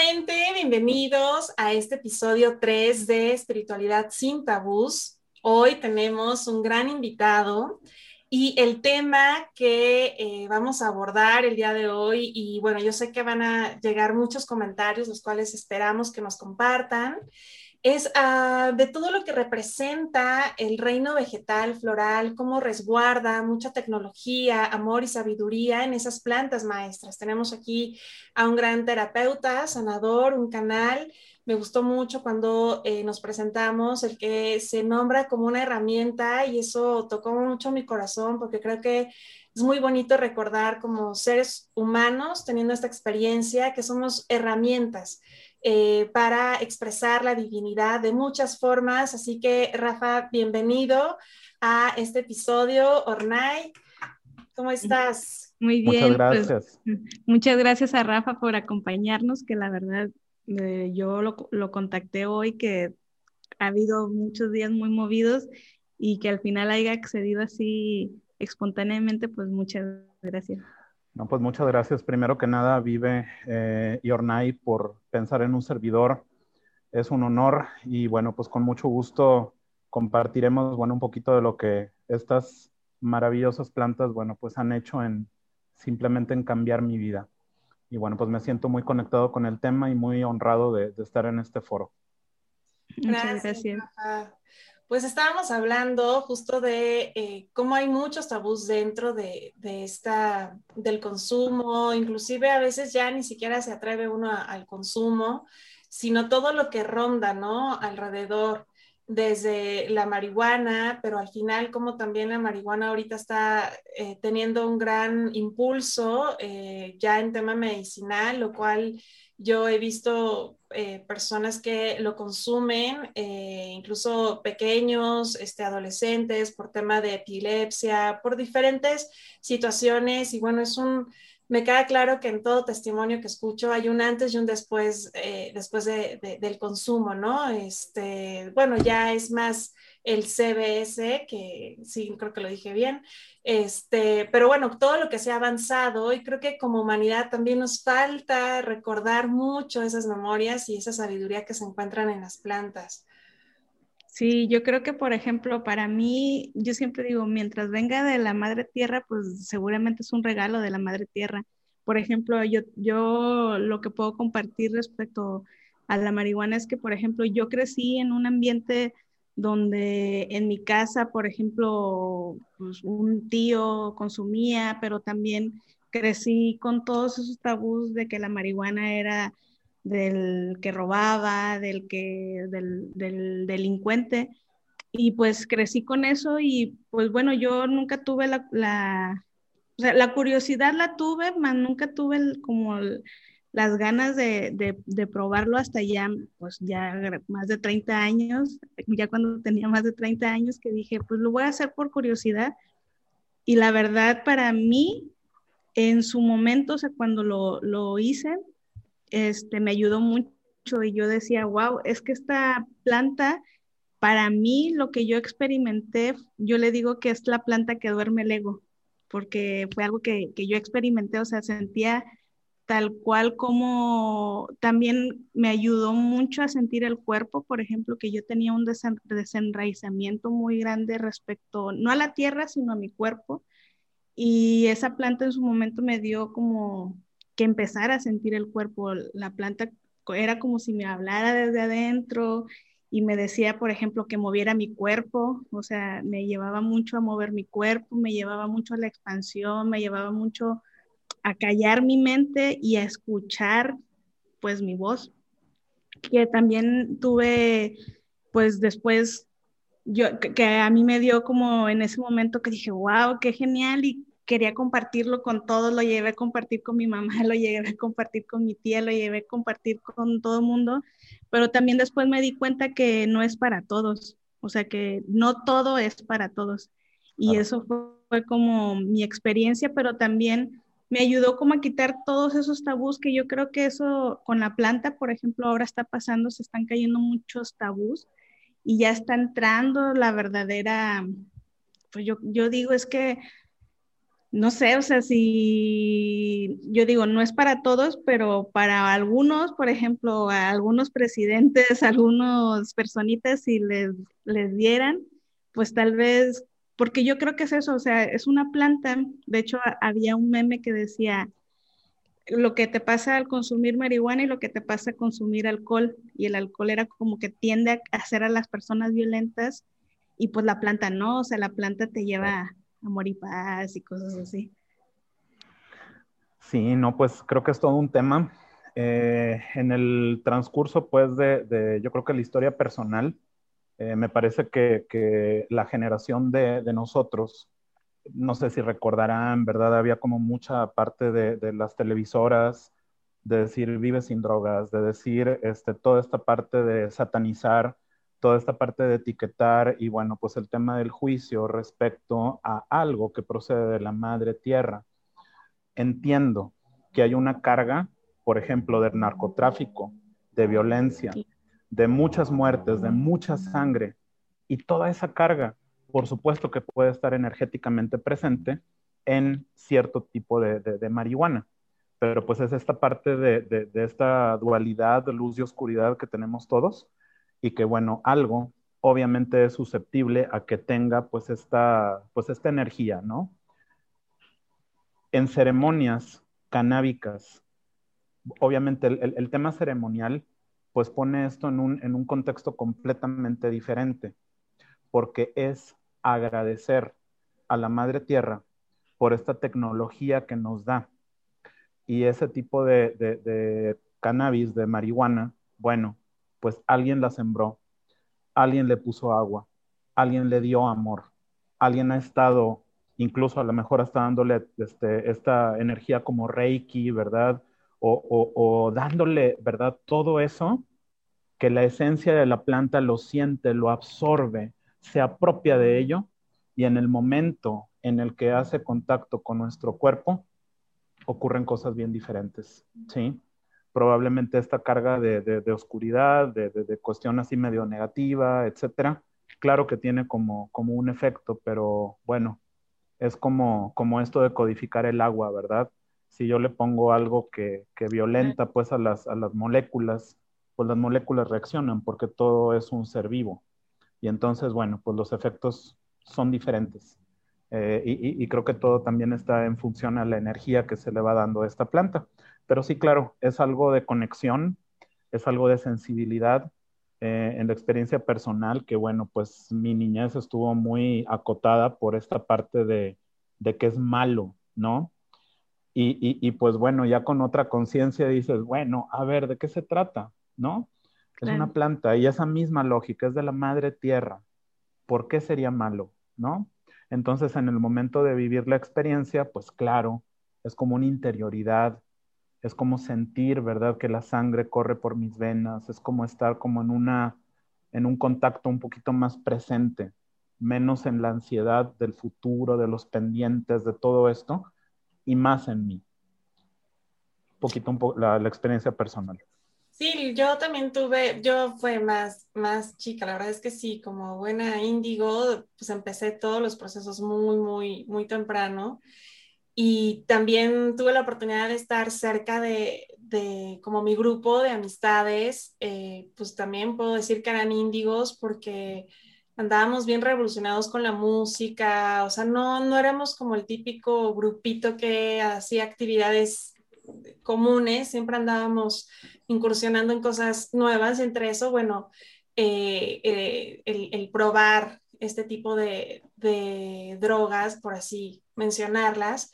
Nuevamente, bienvenidos a este episodio 3 de Espiritualidad sin tabús. Hoy tenemos un gran invitado y el tema que eh, vamos a abordar el día de hoy, y bueno, yo sé que van a llegar muchos comentarios, los cuales esperamos que nos compartan, es uh, de todo lo que representa el reino vegetal, floral, cómo resguarda mucha tecnología, amor y sabiduría en esas plantas maestras. Tenemos aquí a un gran terapeuta, sanador, un canal. Me gustó mucho cuando eh, nos presentamos el que se nombra como una herramienta y eso tocó mucho mi corazón porque creo que es muy bonito recordar como seres humanos teniendo esta experiencia que somos herramientas eh, para expresar la divinidad de muchas formas. Así que, Rafa, bienvenido a este episodio. Ornay, ¿cómo estás? Muy bien. Muchas pues, gracias. muchas gracias a Rafa por acompañarnos, que la verdad eh, yo lo, lo contacté hoy, que ha habido muchos días muy movidos y que al final haya accedido así espontáneamente, pues muchas gracias. No, pues muchas gracias. Primero que nada, Vive eh, y Ornay por pensar en un servidor. Es un honor y bueno, pues con mucho gusto compartiremos, bueno, un poquito de lo que estas maravillosas plantas, bueno, pues han hecho en simplemente en cambiar mi vida. Y bueno, pues me siento muy conectado con el tema y muy honrado de, estar en este foro. Muchas gracias pues estábamos hablando justo de eh, cómo hay muchos tabús dentro de, esta, del consumo, inclusive a veces ya ni siquiera se atreve uno al consumo, sino todo lo que ronda, ¿no? Alrededor, desde la marihuana, pero al final como también la marihuana ahorita está eh, teniendo un gran impulso eh, ya en tema medicinal, lo cual yo he visto eh, personas que lo consumen, incluso pequeños, este, adolescentes, por tema de epilepsia, por diferentes situaciones. Y bueno, es un, me queda claro que en todo testimonio que escucho hay un antes y un después, eh, después del consumo, ¿no? Este, bueno, ya es más el CBS, que sí, creo que lo dije bien, este, pero bueno, todo lo que se ha avanzado y creo que como humanidad también nos falta recordar mucho esas memorias y esa sabiduría que se encuentran en las plantas. Sí, yo creo que, por ejemplo, para mí, yo siempre digo, mientras venga de la madre tierra, pues seguramente es un regalo de la madre tierra. Por ejemplo, yo, yo lo que puedo compartir respecto a la marihuana es que, por ejemplo, yo crecí en un ambiente donde en mi casa, por ejemplo, pues un tío consumía, pero también crecí con todos esos tabús de que la marihuana era del que robaba, del que del, del delincuente y pues crecí con eso y pues bueno, yo nunca tuve la, la, la curiosidad la tuve, mas nunca tuve como las ganas de, de, probarlo hasta ya, pues ya más de 30 años, ya cuando tenía más de 30 años que dije, pues lo voy a hacer por curiosidad. Y la verdad para mí, en su momento, o sea, cuando lo, lo hice, este, me ayudó mucho y yo decía, wow, es que esta planta, para mí lo que yo experimenté, yo le digo que es la planta que duerme el ego, porque fue algo que, que yo experimenté, o sea, sentía tal cual como también me ayudó mucho a sentir el cuerpo, por ejemplo, que yo tenía un desenraizamiento muy grande respecto, no a la tierra, sino a mi cuerpo. Y esa planta en su momento me dio como que empezar a sentir el cuerpo. La planta era como si me hablara desde adentro y me decía, por ejemplo, que moviera mi cuerpo, o sea, me llevaba mucho a mover mi cuerpo, me llevaba mucho a la expansión, me llevaba mucho a callar mi mente y a escuchar pues mi voz, que también tuve pues después yo que, a mí me dio como en ese momento que dije, wow, qué genial y quería compartirlo con todos, lo llevé a compartir con mi mamá, lo llevé a compartir con mi tía, lo llevé a compartir con todo el mundo, pero también después me di cuenta que no es para todos, o sea que no todo es para todos. Y eso fue, fue como mi experiencia, pero también me ayudó como a quitar todos esos tabús que yo creo que eso con la planta, por ejemplo, ahora está pasando, se están cayendo muchos tabús y ya está entrando la verdadera, pues yo, yo digo es que no sé, o sea, si yo digo, no es para todos, pero para algunos, por ejemplo, algunos presidentes, a algunas personitas, si les, les dieran, pues tal vez, porque yo creo que es eso, o sea, es una planta, de hecho había un meme que decía, lo que te pasa al consumir marihuana y lo que te pasa al consumir alcohol, y el alcohol era como que tiende a hacer a las personas violentas, y pues la planta no, o sea, la planta te lleva amor y paz y cosas así. Sí, no, pues creo que es todo un tema. Eh, en el transcurso, pues, de, yo creo que la historia personal, eh, me parece que, la generación de, nosotros, no sé si recordarán, ¿verdad? Había como mucha parte de, las televisoras, de decir vive sin drogas, de decir este, toda esta parte de satanizar toda esta parte de etiquetar y bueno, pues el tema del juicio respecto a algo que procede de la madre tierra. Entiendo que hay una carga, por ejemplo, del narcotráfico, de violencia, de muchas muertes, de mucha sangre, y toda esa carga, por supuesto que puede estar energéticamente presente en cierto tipo de, marihuana. Pero pues es esta parte de, de esta dualidad, de luz y oscuridad que tenemos todos, y que bueno, algo obviamente es susceptible a que tenga pues esta, pues esta energía, ¿no? En ceremonias canábicas, obviamente el, tema ceremonial pues pone esto en un, en un contexto completamente diferente, porque es agradecer a la Madre Tierra por esta tecnología que nos da. Y ese tipo de, de cannabis, de marihuana, bueno, pues alguien la sembró, alguien le puso agua, alguien le dio amor, alguien ha estado, incluso a lo mejor está dándole este, esta energía como Reiki, ¿verdad? O, dándole, ¿verdad? Todo eso que la esencia de la planta lo siente, lo absorbe, se apropia de ello y en el momento en el que hace contacto con nuestro cuerpo, ocurren cosas bien diferentes, ¿sí? Probablemente esta carga de, oscuridad, de, cuestión así medio negativa, etcétera. Claro que tiene como, como un efecto, pero bueno, es como, como esto de codificar el agua, ¿verdad? Si yo le pongo algo que, que violenta pues a las, a las moléculas, pues las moléculas reaccionan porque todo es un ser vivo. Y entonces, bueno, pues los efectos son diferentes. Eh, y, y, creo que todo también está en función a la energía que se le va dando a esta planta. Pero sí, claro, es algo de conexión, es algo de sensibilidad eh, en la experiencia personal, que bueno, pues mi niñez estuvo muy acotada por esta parte de, que es malo, ¿no? Y, pues bueno, ya con otra conciencia dices, bueno, a ver, ¿de qué se trata? ¿No? Es una planta y esa misma lógica es de la madre tierra. ¿Por qué sería malo? ¿No? Entonces, en el momento de vivir la experiencia, pues claro, es como una interioridad, es como sentir, ¿verdad? Que la sangre corre por mis venas, es como estar como en una, en un contacto un poquito más presente, menos en la ansiedad del futuro, de los pendientes, de todo esto, y más en mí. Un poquito un la, experiencia personal. Sí, yo también tuve, yo fue más, más chica, la verdad es que sí, como buena índigo, pues empecé todos los procesos muy, muy, muy temprano y también tuve la oportunidad de estar cerca de, como mi grupo de amistades, eh, pues también puedo decir que eran índigos porque andábamos bien revolucionados con la música, o sea, no, no éramos como el típico grupito que hacía actividades comunes, siempre andábamos incursionando en cosas nuevas, entre eso, bueno, eh, eh, el, el, probar este tipo de, de drogas, por así mencionarlas,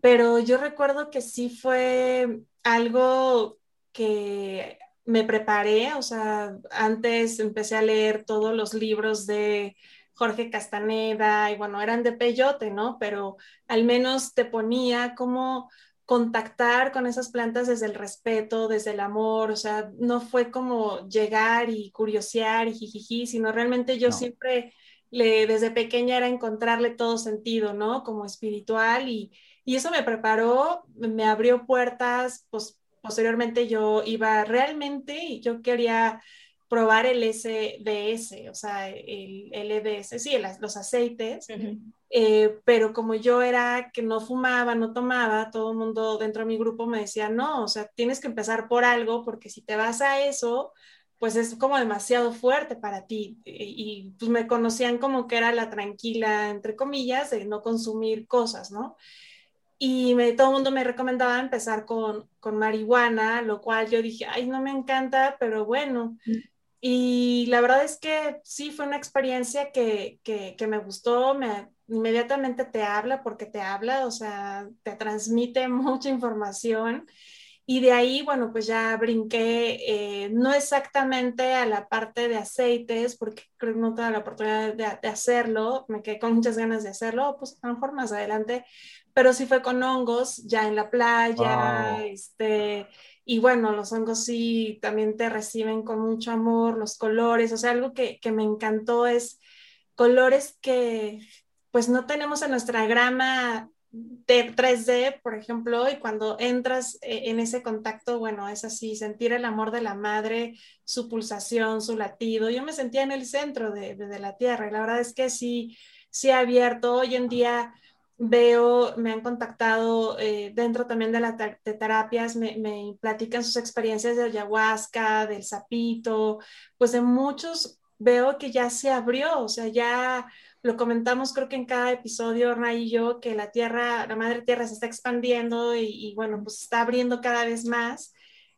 pero yo recuerdo que sí fue algo que me preparé, o sea, antes empecé a leer todos los libros de Jorge Castaneda y bueno, eran de peyote, ¿no? Pero al menos te ponía como contactar con esas plantas desde el respeto, desde el amor, o sea, no fue como llegar y curiosear y jijiji, sino realmente yo siempre desde pequeña era encontrarle todo sentido, ¿no? Como espiritual y, eso me preparó, me abrió puertas, pues posteriormente yo iba realmente y yo quería probar el SDS, o sea, el LDS, sí, los aceites, eh, pero como yo era que no fumaba, no tomaba, todo el mundo dentro de mi grupo me decía, no, o sea, tienes que empezar por algo, porque si te vas a eso, pues es como demasiado fuerte para ti. Y, pues me conocían como que era la tranquila, entre comillas, de no consumir cosas, ¿no? Y me, todo el mundo me recomendaba empezar con, con marihuana, lo cual yo dije, ay, no me encanta, pero bueno. Mm. Y la verdad es que sí, fue una experiencia que, que, que me gustó, me, inmediatamente te habla porque te habla, o sea, te transmite mucha información. Y de ahí, bueno, pues ya brinqué, eh, no exactamente a la parte de aceites, porque creo que no tuve la oportunidad de, de, hacerlo, me quedé con muchas ganas de hacerlo, pues a lo mejor más adelante, pero sí fue con hongos, ya en la playa, este, y bueno, los hongos sí también te reciben con mucho amor, los colores, o sea, algo que, que me encantó es colores que pues no tenemos en nuestra grama de 3D, por ejemplo, y cuando entras eh, en ese contacto, bueno, es así, sentir el amor de la madre, su pulsación, su latido. Yo me sentía en el centro de, de, la Tierra y la verdad es que sí, sí ha abierto. Hoy en día veo, me han contactado eh, dentro también de de terapias, me, me, platican sus experiencias de ayahuasca, del sapito, pues de muchos veo que ya se abrió, o sea, ya lo comentamos creo que en cada episodio, Orna y yo, que la tierra, la madre tierra se está expandiendo y, bueno, pues está abriendo cada vez más.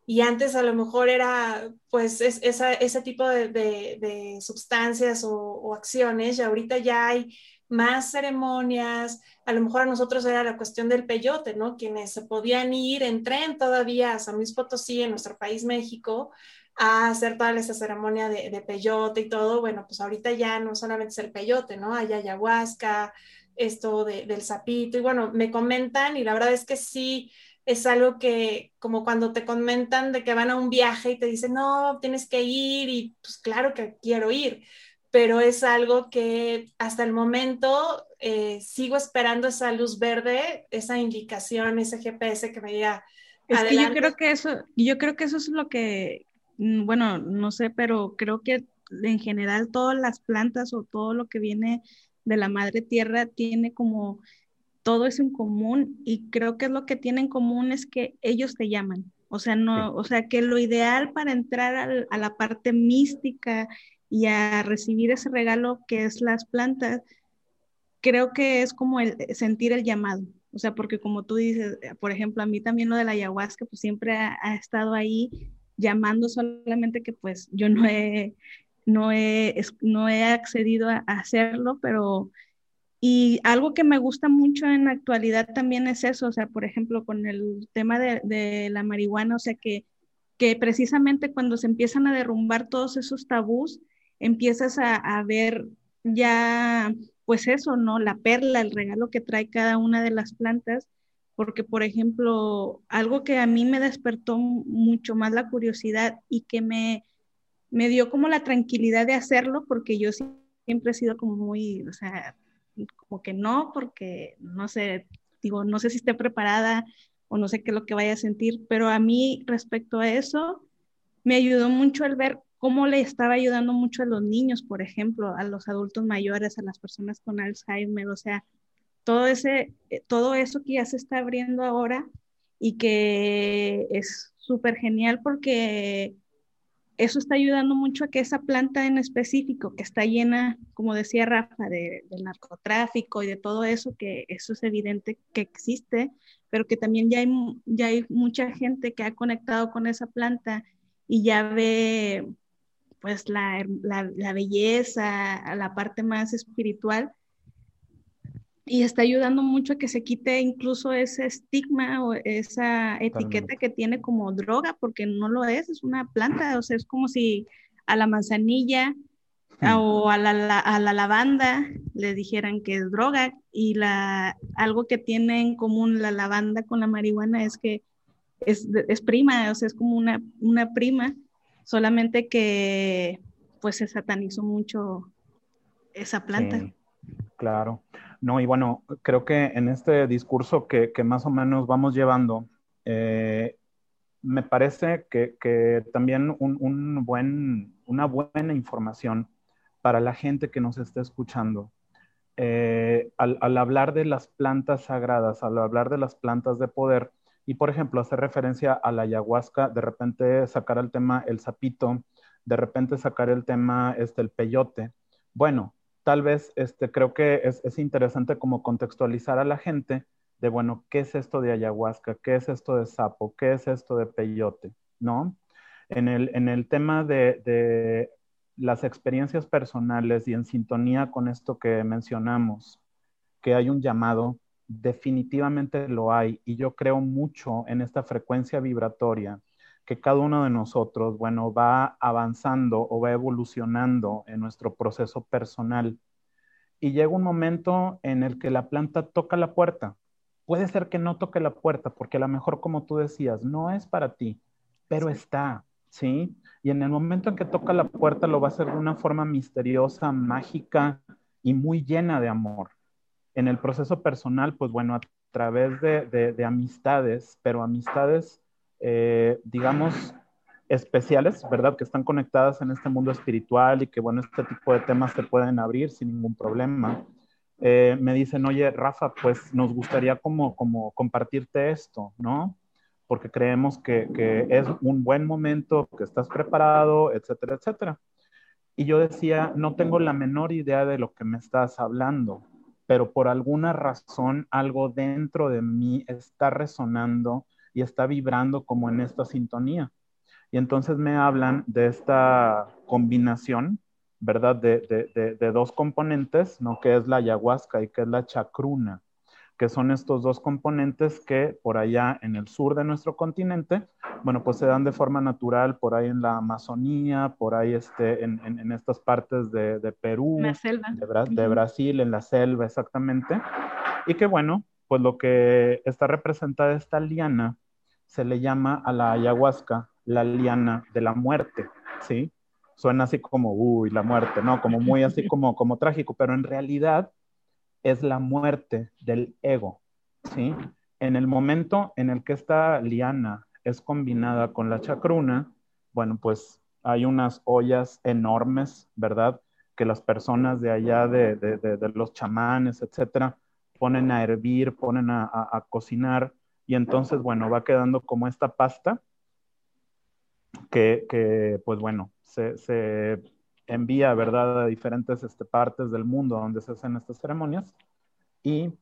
Y antes a lo mejor era pues es, ese tipo de, de, de sustancias o, o acciones y ahorita ya hay más ceremonias, a lo mejor a nosotros era la cuestión del peyote, ¿no? Quienes se podían ir en tren todavía a San Luis Potosí, en nuestro país México, a hacer toda esa ceremonia de, peyote y todo, bueno, pues ahorita ya no solamente es el peyote, ¿no? Hay ayahuasca, esto del sapito, y bueno, me comentan y la verdad es que sí, es algo que como cuando te comentan de que van a un viaje y te dicen, no, tienes que ir y pues claro que quiero ir, pero es algo que hasta el momento eh, sigo esperando esa luz verde, esa indicación, ese GPS que me diga. Es que yo creo que eso, yo creo que eso es lo que, bueno, no sé, pero creo que en general todas las plantas o todo lo que viene de la madre tierra tiene como todo eso en común y creo que lo que tienen en común es que ellos te llaman. O sea, no, o sea, que lo ideal para entrar a la parte mística y a recibir ese regalo que es las plantas, creo que es como el sentir el llamado. O sea, porque como tú dices, por ejemplo, a mí también lo de la ayahuasca, pues siempre ha, estado ahí llamando solamente que pues yo no he, no he, no he accedido a, hacerlo, pero... Y algo que me gusta mucho en la actualidad también es eso, o sea, por ejemplo, con el tema de, la marihuana, o sea, que, que precisamente cuando se empiezan a derrumbar todos esos tabús, empiezas a, ver ya, pues eso, ¿no? La perla, el regalo que trae cada una de las plantas, porque, por ejemplo, algo que a mí me despertó mucho más la curiosidad y que me, me dio como la tranquilidad de hacerlo, porque yo siempre he sido como muy, o sea, como que no, porque no sé, digo, no sé si esté preparada o no sé qué es lo que vaya a sentir, pero a mí respecto a eso, me ayudó mucho el ver cómo le estaba ayudando mucho a los niños, por ejemplo, a los adultos mayores, a las personas con Alzheimer, o sea, todo ese, eh, todo eso que ya se está abriendo ahora y que es súper genial porque eso está ayudando mucho a que esa planta en específico, que está llena, como decía Rafa, de, narcotráfico y de todo eso, que eso es evidente que existe, pero que también ya hay, ya hay mucha gente que ha conectado con esa planta y ya ve pues la, la, belleza, la parte más espiritual. Y está ayudando mucho a que se quite incluso ese estigma o esa etiqueta que tiene como droga, porque no lo es, es una planta, o sea, es como si a la manzanilla o a la, a la, lavanda le dijeran que es droga y la, algo que tiene en común la lavanda con la marihuana es que es, es prima, o sea, es como una, una prima solamente que pues se satanizó mucho esa planta. Claro. No, y bueno, creo que en este discurso que, más o menos vamos llevando, eh, me parece que, también un, buen, una buena información para la gente que nos está escuchando. Eh, al, hablar de las plantas sagradas, al hablar de las plantas de poder, y por ejemplo, hacer referencia a la ayahuasca, de repente sacar el tema el sapito, de repente sacar el tema este, el peyote. Bueno, tal vez este, creo que es, es interesante como contextualizar a la gente de, bueno, ¿qué es esto de ayahuasca? ¿Qué es esto de sapo? ¿Qué es esto de peyote? ¿No? En el, en el tema de, de las experiencias personales y en sintonía con esto que mencionamos, que hay un llamado, definitivamente lo hay y yo creo mucho en esta frecuencia vibratoria que cada uno de nosotros, bueno, va avanzando o va evolucionando en nuestro proceso personal. Y llega un momento en el que la planta toca la puerta. Puede ser que no toque la puerta, porque a lo mejor, como tú decías, no es para ti, pero está, ¿sí? Y en el momento en que toca la puerta, lo va a hacer de una forma misteriosa, mágica y muy llena de amor. En el proceso personal, pues bueno, a través de, de amistades, pero amistades eh, digamos, especiales, ¿verdad? Que están conectadas en este mundo espiritual y que, bueno, este tipo de temas se pueden abrir sin ningún problema. Eh, me dicen, oye, Rafa, pues nos gustaría como, como compartirte esto, ¿no? Porque creemos que, que es un buen momento, que estás preparado, etcétera, etcétera. Y yo decía, no tengo la menor idea de lo que me estás hablando, pero por alguna razón algo dentro de mí está resonando y está vibrando como en esta sintonía. Y entonces me hablan de esta combinación, ¿verdad? De, dos componentes, ¿no? Que es la ayahuasca y que es la chacruna, que son estos dos componentes que por allá en el sur de nuestro continente, bueno, pues se dan de forma natural por ahí en la Amazonía, por ahí este, en, estas partes de, Perú, de Brasil, en la selva exactamente, y que bueno, pues lo que está representada esta liana se le llama a la ayahuasca la liana de la muerte, ¿sí? Suena así como, uy, la muerte, ¿no? Como muy así como, como trágico, pero en realidad es la muerte del ego, ¿sí? En el momento en el que esta liana es combinada con la chacruna, bueno, pues hay unas ollas enormes, ¿verdad? Que las personas de allá, de, de los chamanes, etcétera, ponen a hervir, ponen a, cocinar y entonces, bueno, va quedando como esta pasta que, pues bueno, se, envía, ¿verdad?, a diferentes este, partes del mundo donde se hacen estas ceremonias y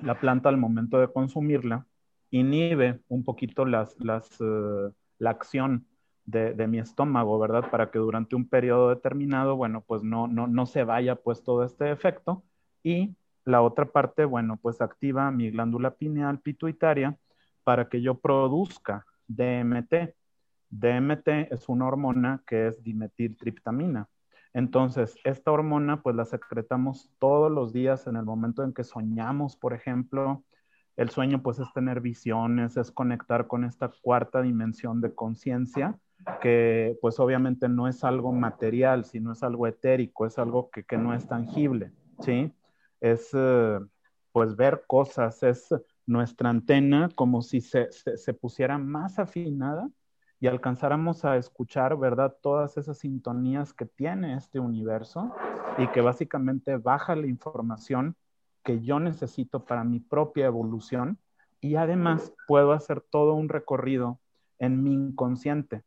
la planta al momento de consumirla inhibe un poquito las, las, eh, la acción de, de, mi estómago, ¿verdad? Para que durante un periodo determinado, bueno, pues no, no, no se vaya pues todo este efecto y la otra parte, bueno, pues activa mi glándula pineal pituitaria para que yo produzca DMT. DMT es una hormona que es dimetiltriptamina. Entonces, esta hormona pues la secretamos todos los días en el momento en que soñamos, por ejemplo. El sueño pues es tener visiones, es conectar con esta cuarta dimensión de conciencia, que pues obviamente no es algo material, sino es algo etérico, es algo que, que no es tangible, ¿sí? Es eh, pues ver cosas, es nuestra antena como si se, pusiera más afinada y alcanzáramos a escuchar, ¿verdad? Todas esas sintonías que tiene este universo y que básicamente baja la información que yo necesito para mi propia evolución y además puedo hacer todo un recorrido en mi inconsciente.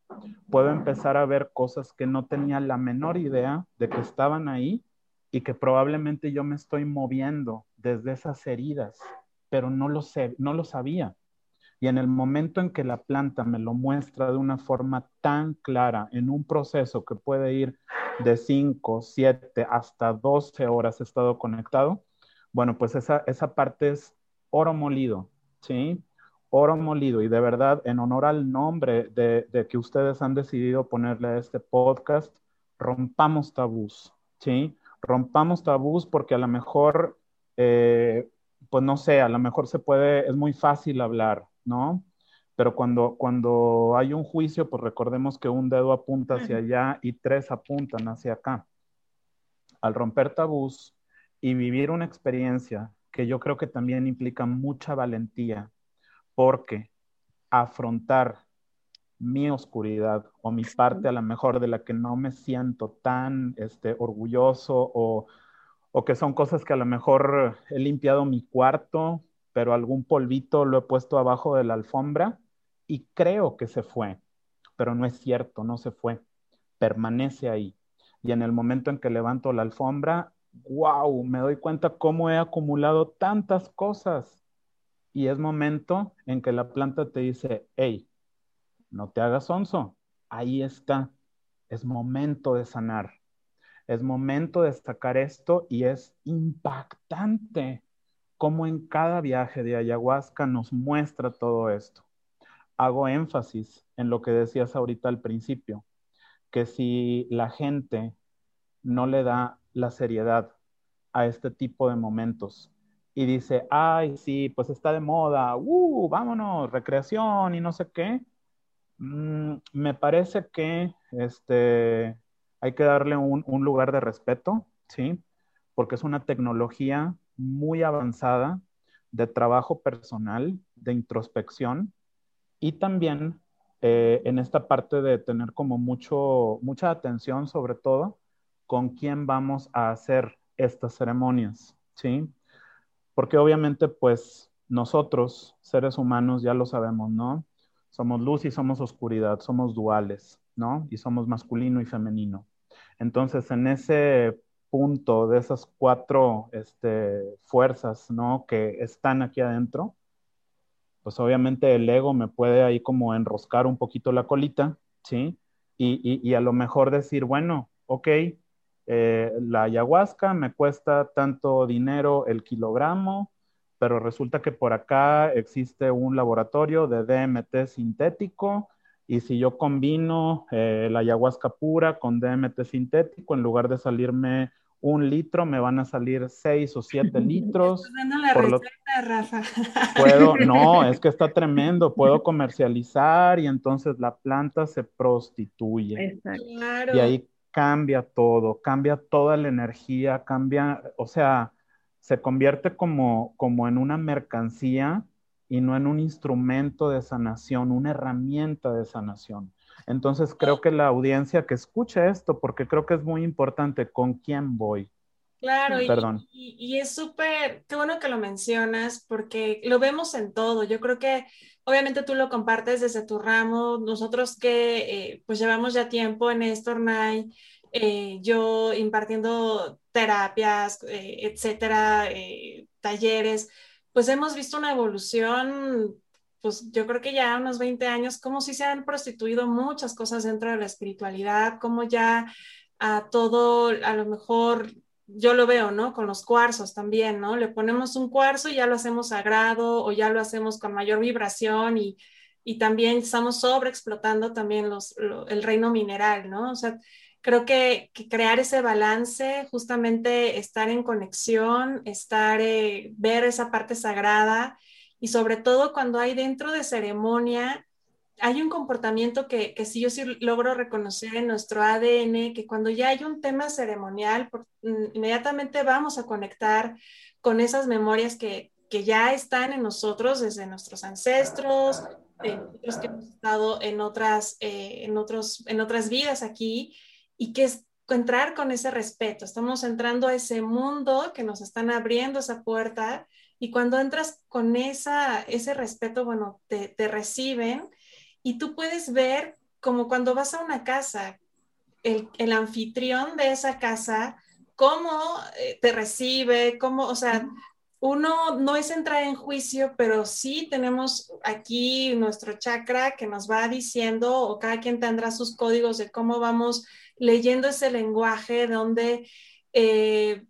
Puedo empezar a ver cosas que no tenía la menor idea de que estaban ahí y que probablemente yo me estoy moviendo desde esas heridas, pero no lo sé, no lo sabía. Y en el momento en que la planta me lo muestra de una forma tan clara, en un proceso que puede ir de 5, 7 hasta 12 horas he estado conectado, bueno, pues esa, esa parte es oro molido, ¿sí? Oro molido. Y de verdad, en honor al nombre de, de que ustedes han decidido ponerle a este podcast, rompamos tabús, ¿sí? Rompamos tabús porque a lo mejor, eh, pues no sé, a lo mejor se puede, es muy fácil hablar, ¿no? Pero cuando, cuando hay un juicio, pues recordemos que un dedo apunta hacia allá y tres apuntan hacia acá. Al romper tabús y vivir una experiencia que yo creo que también implica mucha valentía, porque afrontar mi oscuridad o mi parte a lo mejor de la que no me siento tan este, orgulloso o, o que son cosas que a lo mejor he limpiado mi cuarto, pero algún polvito lo he puesto abajo de la alfombra y creo que se fue, pero no es cierto, no se fue, permanece ahí. Y en el momento en que levanto la alfombra, wow, me doy cuenta cómo he acumulado tantas cosas. Y es momento en que la planta te dice, hey, no te hagas onzo, ahí está, es momento de sanar, es momento de sacar esto y es impactante cómo en cada viaje de ayahuasca nos muestra todo esto. Hago énfasis en lo que decías ahorita al principio, que si la gente no le da la seriedad a este tipo de momentos y dice, ay, sí, pues está de moda, uh, vámonos, recreación y no sé qué, mm, me parece que este, hay que darle un, un lugar de respeto, ¿sí? Porque es una tecnología muy avanzada de trabajo personal, de introspección y también eh, en esta parte de tener como mucho, mucha atención sobre todo con quién vamos a hacer estas ceremonias, ¿sí? Porque obviamente pues nosotros, seres humanos, ya lo sabemos, ¿no? Somos luz y somos oscuridad, somos duales, ¿no? Y somos masculino y femenino. Entonces, en ese punto de esas cuatro este, fuerzas, ¿no? Que están aquí adentro, pues obviamente el ego me puede ahí como enroscar un poquito la colita, ¿sí? Y, a lo mejor decir, bueno, ok, eh, la ayahuasca me cuesta tanto dinero el kilogramo, pero resulta que por acá existe un laboratorio de DMT sintético y si yo combino eh, la ayahuasca pura con DMT sintético, en lugar de salirme un litro, me van a salir seis o siete litros. dando la receta, Rafa. Puedo, no, es que está tremendo, puedo comercializar y entonces la planta se prostituye. Y ahí cambia todo, cambia toda la energía, cambia, o sea, se convierte como, como en una mercancía y no en un instrumento de sanación, una herramienta de sanación. Entonces creo que la audiencia que escuche esto, porque creo que es muy importante con quién voy. Claro, Y, y, es súper, qué bueno que lo mencionas, porque lo vemos en todo. Yo creo que obviamente tú lo compartes desde tu ramo, nosotros que eh, pues llevamos ya tiempo en esto, Ornay, eh, yo impartiendo terapias, eh, etcétera, talleres, pues hemos visto una evolución pues yo creo que ya unos 20 años, como si se han prostituido muchas cosas dentro de la espiritualidad, como ya a todo, a lo mejor yo lo veo, ¿no? Con los cuarzos también, ¿no? Le ponemos un cuarzo y ya lo hacemos sagrado o ya lo hacemos con mayor vibración y, y también estamos sobreexplotando también los, el reino mineral, ¿no? O sea, creo que, crear ese balance, justamente estar en conexión, estar, eh, ver esa parte sagrada y sobre todo cuando hay dentro de ceremonia, hay un comportamiento que, que sí yo sí logro reconocer en nuestro ADN, que cuando ya hay un tema ceremonial, mm, inmediatamente vamos a conectar con esas memorias que, que ya están en nosotros desde nuestros ancestros, que hemos estado en otras, eh, en, otros, en otras vidas aquí, y que es entrar con ese respeto. Estamos entrando a ese mundo que nos están abriendo esa puerta y cuando entras con esa, ese respeto, bueno, te, te reciben y tú puedes ver como cuando vas a una casa, el, el anfitrión de esa casa, cómo eh, te recibe, cómo, o sea, uno no es entrar en juicio, pero sí tenemos aquí nuestro chakra que nos va diciendo, o cada quien tendrá sus códigos de cómo vamos leyendo ese lenguaje, donde eh,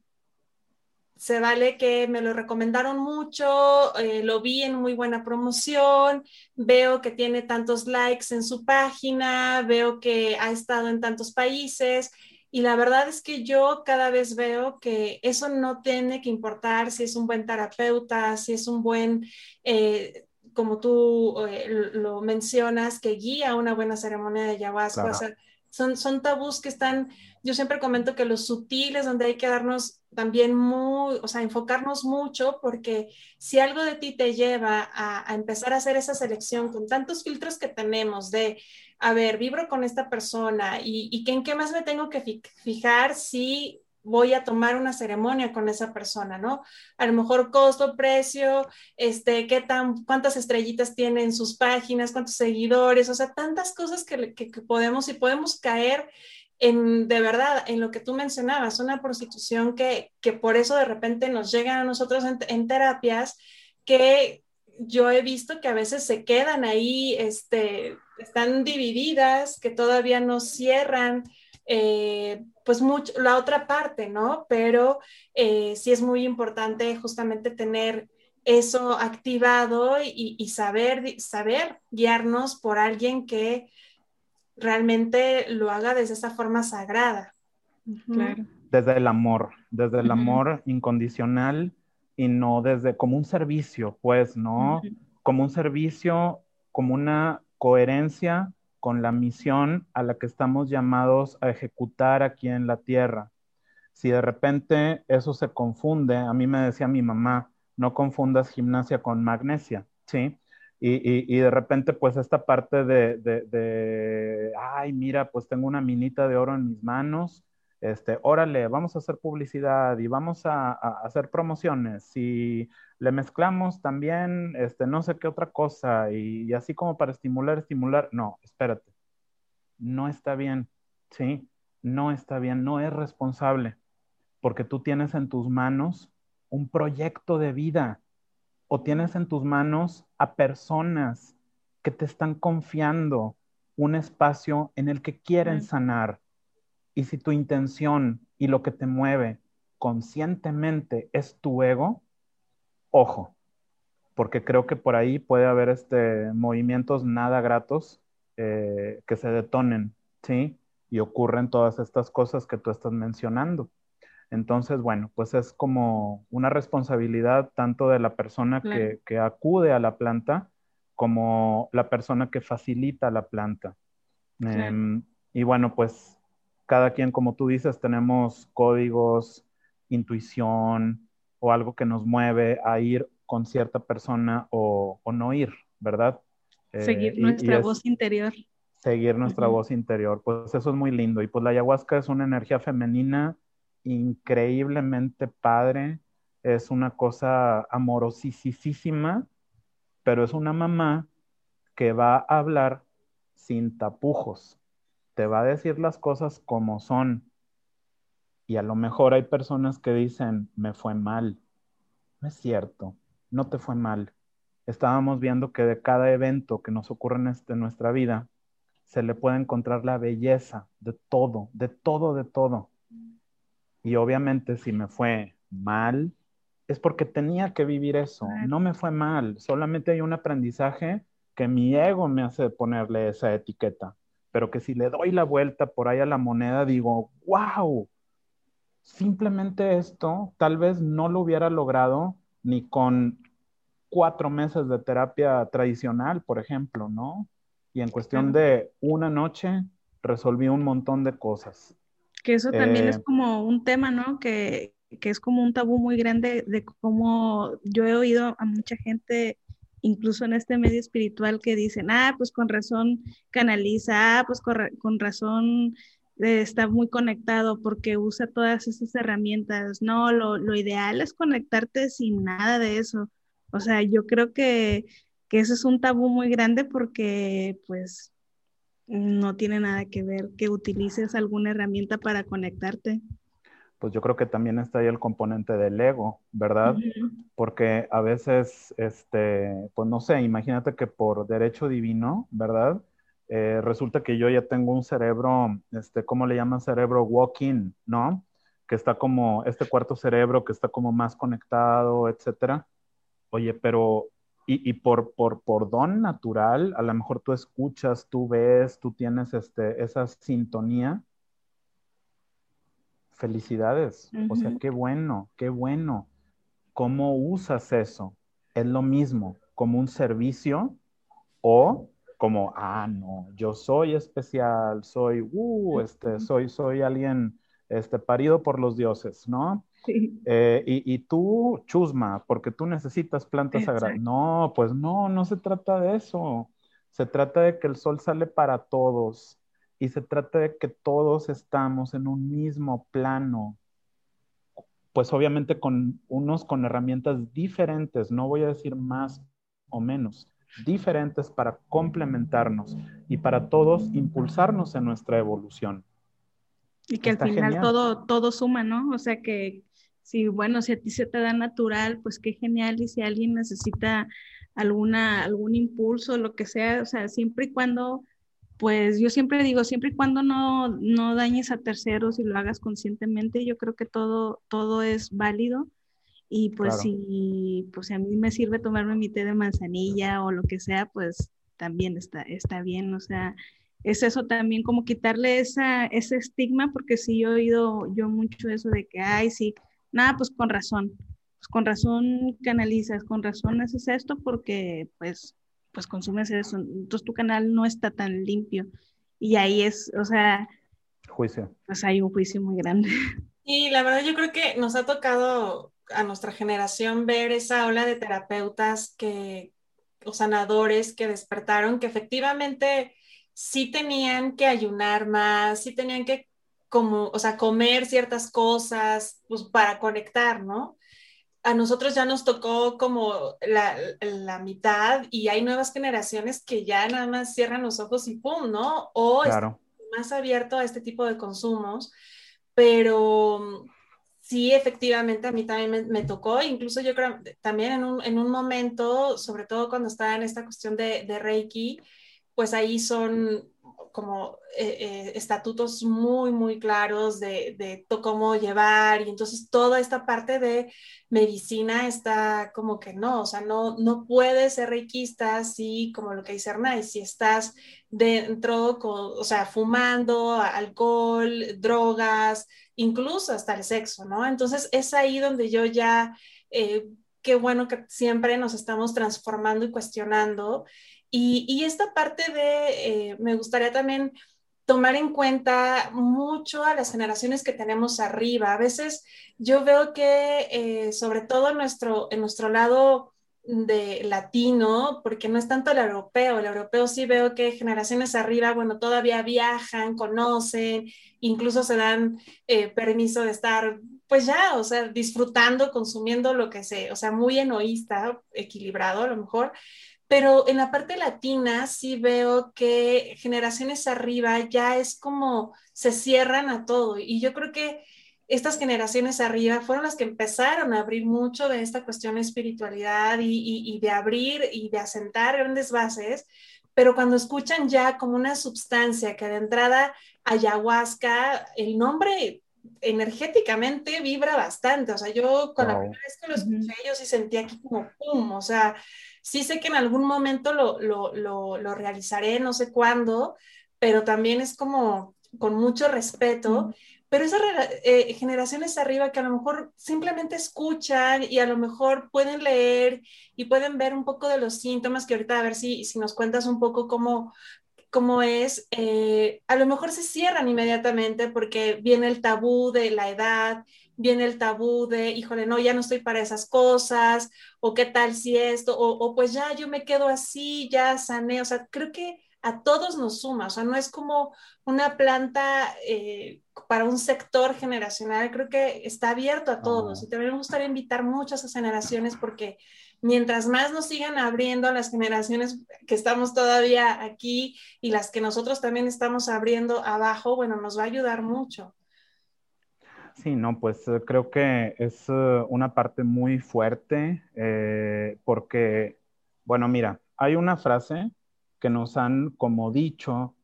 se vale que me lo recomendaron mucho, eh, lo vi en muy buena promoción, veo que tiene tantos likes en su página, veo que ha estado en tantos países y la verdad es que yo cada vez veo que eso no tiene que importar si es un buen terapeuta, si es un buen... Eh, como tú eh, lo mencionas, que guía una buena ceremonia de ayahuasca. son, son tabús que están, yo siempre comento que los sutiles, donde hay que darnos también muy, o sea, enfocarnos mucho, porque si algo de ti te lleva a, empezar a hacer esa selección con tantos filtros que tenemos de, a ver, vibro con esta persona y, y en qué más me tengo que fijar si voy a tomar una ceremonia con esa persona, ¿no? A lo mejor costo, precio, este, qué tan, cuántas estrellitas tiene en sus páginas, cuántos seguidores, o sea, tantas cosas que, que, podemos y podemos caer en, de verdad, en lo que tú mencionabas, una prostitución que, que por eso de repente nos llegan a nosotros en, en terapias que yo he visto que a veces se quedan ahí, este, están divididas, que todavía no cierran eh, pues mucho, la otra parte, ¿no? Pero eh, sí es muy importante justamente tener eso activado y, saber, saber guiarnos por alguien que realmente lo haga desde esa forma sagrada. Claro. Desde el amor, desde el amor incondicional y no desde como un servicio, pues, ¿no? Como un servicio, como una coherencia con la misión a la que estamos llamados a ejecutar aquí en la tierra. Si de repente eso se confunde, a mí me decía mi mamá, no confundas gimnasia con magnesia, ¿sí? Y, de repente, pues esta parte de, de, ay, mira, pues tengo una minita de oro en mis manos, este, órale, vamos a hacer publicidad y vamos a, hacer promociones y le mezclamos también, este, no sé qué otra cosa y, así como para estimular, estimular, no, espérate, no está bien, ¿sí? No está bien, no es responsable, porque tú tienes en tus manos un proyecto de vida o tienes en tus manos a personas que te están confiando un espacio en el que quieren sanar y si tu intención y lo que te mueve conscientemente es tu ego, ojo, porque creo que por ahí puede haber este, movimientos nada gratos eh, que se detonen, ¿sí? Y ocurren todas estas cosas que tú estás mencionando. Entonces, bueno, pues es como una responsabilidad tanto de la persona que, acude a la planta como la persona que facilita la planta. Em, y bueno, pues cada quien, como tú dices, tenemos códigos, intuición o algo que nos mueve a ir con cierta persona o, no ir, ¿verdad? Seguir eh, nuestra voz interior. Seguir nuestra voz interior, pues eso es muy lindo. Y pues la ayahuasca es una energía femenina increíblemente padre, es una cosa amorosísima, pero es una mamá que va a hablar sin tapujos te va a decir las cosas como son. Y a lo mejor hay personas que dicen, me fue mal. No es cierto, no te fue mal. Estábamos viendo que de cada evento que nos ocurre en, este, nuestra vida, se le puede encontrar la belleza de todo, de todo, de todo. Y obviamente si me fue mal, es porque tenía que vivir eso. No me fue mal, solamente hay un aprendizaje que mi ego me hace ponerle esa etiqueta pero que si le doy la vuelta por ahí a la moneda, digo, wow, simplemente esto tal vez no lo hubiera logrado ni con cuatro meses de terapia tradicional, por ejemplo, ¿no? Y en cuestión de una noche resolví un montón de cosas. Que eso también es eh, como un tema, ¿no? Que, que es como un tabú muy grande de cómo yo he oído a mucha gente incluso en este medio espiritual que dicen, ah, pues con razón canaliza, ah, pues con, razón eh, está muy conectado porque usa todas esas herramientas. No, lo, ideal es conectarte sin nada de eso. O sea, yo creo que, que eso es un tabú muy grande porque pues no tiene nada que ver que utilices alguna herramienta para conectarte pues yo creo que también está ahí el componente del ego, ¿verdad? Porque a veces, este, pues no sé, imagínate que por derecho divino, ¿verdad? Eh, resulta que yo ya tengo un cerebro, este, ¿cómo le llaman cerebro walking, ¿no? Que está como, este cuarto cerebro que está como más conectado, etcétera. Oye, pero, y, y por, por, por don natural, a lo mejor tú escuchas, tú ves, tú tienes este, esa sintonía, felicidades. O sea, qué bueno, qué bueno. ¿Cómo usas eso? Es lo mismo como un servicio o como, ah, no, yo soy especial, soy, uh, este, soy, soy alguien, este, parido por los dioses, ¿no? Sí. Eh, y, y, tú, chusma, porque tú necesitas plantas sagradas. No, pues no, no se trata de eso. Se trata de que el sol sale para todos y se trata de que todos estamos en un mismo plano. Pues obviamente con unos con herramientas diferentes, no voy a decir más o menos, diferentes para complementarnos y para todos impulsarnos en nuestra evolución. Y que al final todo, todo suma, ¿no? O sea que si, bueno, si a ti se te da natural, pues qué genial. Y si alguien necesita alguna, algún impulso, lo que sea, o sea, siempre y cuando, pues yo siempre digo, siempre y cuando no, no dañes a terceros y lo hagas conscientemente, yo creo que todo, todo es válido. Y pues si, pues a mí me sirve tomarme mi té de manzanilla o lo que sea, pues también está, está bien. O sea, es eso también como quitarle esa, ese estigma, porque sí he oído yo mucho eso de que, ay, sí, nada, pues con razón, pues con razón canalizas, con razón haces esto porque pues, pues consumes eso, entonces tu canal no está tan limpio y ahí es, o sea, juicio. Pues hay un juicio muy grande. Y la verdad yo creo que nos ha tocado a nuestra generación ver esa ola de terapeutas que, o sanadores que despertaron, que efectivamente sí tenían que ayunar más, sí tenían que como, o sea, comer ciertas cosas, pues para conectar, ¿no? A nosotros ya nos tocó como la, la mitad y hay nuevas generaciones que ya nada más cierran los ojos y ¡pum! ¿no? O claro. más abierto a este tipo de consumos, pero sí, efectivamente, a mí también me, me, tocó, incluso yo creo también en un, en un, momento, sobre todo cuando estaba en esta cuestión de, de Reiki, pues ahí son como eh, eh, estatutos muy, muy claros de, de, cómo llevar y entonces toda esta parte de medicina está como que no, o sea, no, no puedes ser reikista si, como lo que dice Hernán, si estás dentro, o sea, fumando, alcohol, drogas, incluso hasta el sexo, ¿no? Entonces es ahí donde yo ya, eh, qué bueno que siempre nos estamos transformando y cuestionando y, esta parte de, eh, me gustaría también tomar en cuenta mucho a las generaciones que tenemos arriba. A veces yo veo que, eh, sobre todo en nuestro, en nuestro lado de latino, porque no es tanto el europeo, el europeo sí veo que generaciones arriba, bueno, todavía viajan, conocen, incluso se dan eh, permiso de estar, pues ya, o sea, disfrutando, consumiendo lo que sea, o sea, muy enoísta, equilibrado a lo mejor, pero en la parte latina sí veo que generaciones arriba ya es como se cierran a todo y yo creo que estas generaciones arriba fueron las que empezaron a abrir mucho de esta cuestión de espiritualidad y, de abrir y de asentar grandes bases, pero cuando escuchan ya como una sustancia que de entrada ayahuasca, el nombre energéticamente vibra bastante, o sea, yo con la primera vez que lo escuché yo sí sentía aquí como pum, o sea, Sí sé que en algún momento lo, lo, lo, realizaré, no sé cuándo, pero también es como con mucho respeto. Pero esas eh, generaciones arriba que a lo mejor simplemente escuchan y a lo mejor pueden leer y pueden ver un poco de los síntomas, que ahorita a ver si, si nos cuentas un poco cómo, cómo es, eh, a lo mejor se cierran inmediatamente porque viene el tabú de la edad, viene el tabú de, híjole, no, ya no estoy para esas cosas, o qué tal si esto, o, pues ya yo me quedo así, ya sané, o sea, creo que a todos nos suma, o sea, no es como una planta eh, para un sector generacional, creo que está abierto a todos, y también me gustaría invitar muchas a generaciones porque mientras más nos sigan abriendo las generaciones que estamos todavía aquí y las que nosotros también estamos abriendo abajo, bueno, nos va a ayudar mucho. Sí, no, pues eh, creo que es eh, una parte muy fuerte eh, porque, bueno, mira, hay una frase que nos han como dicho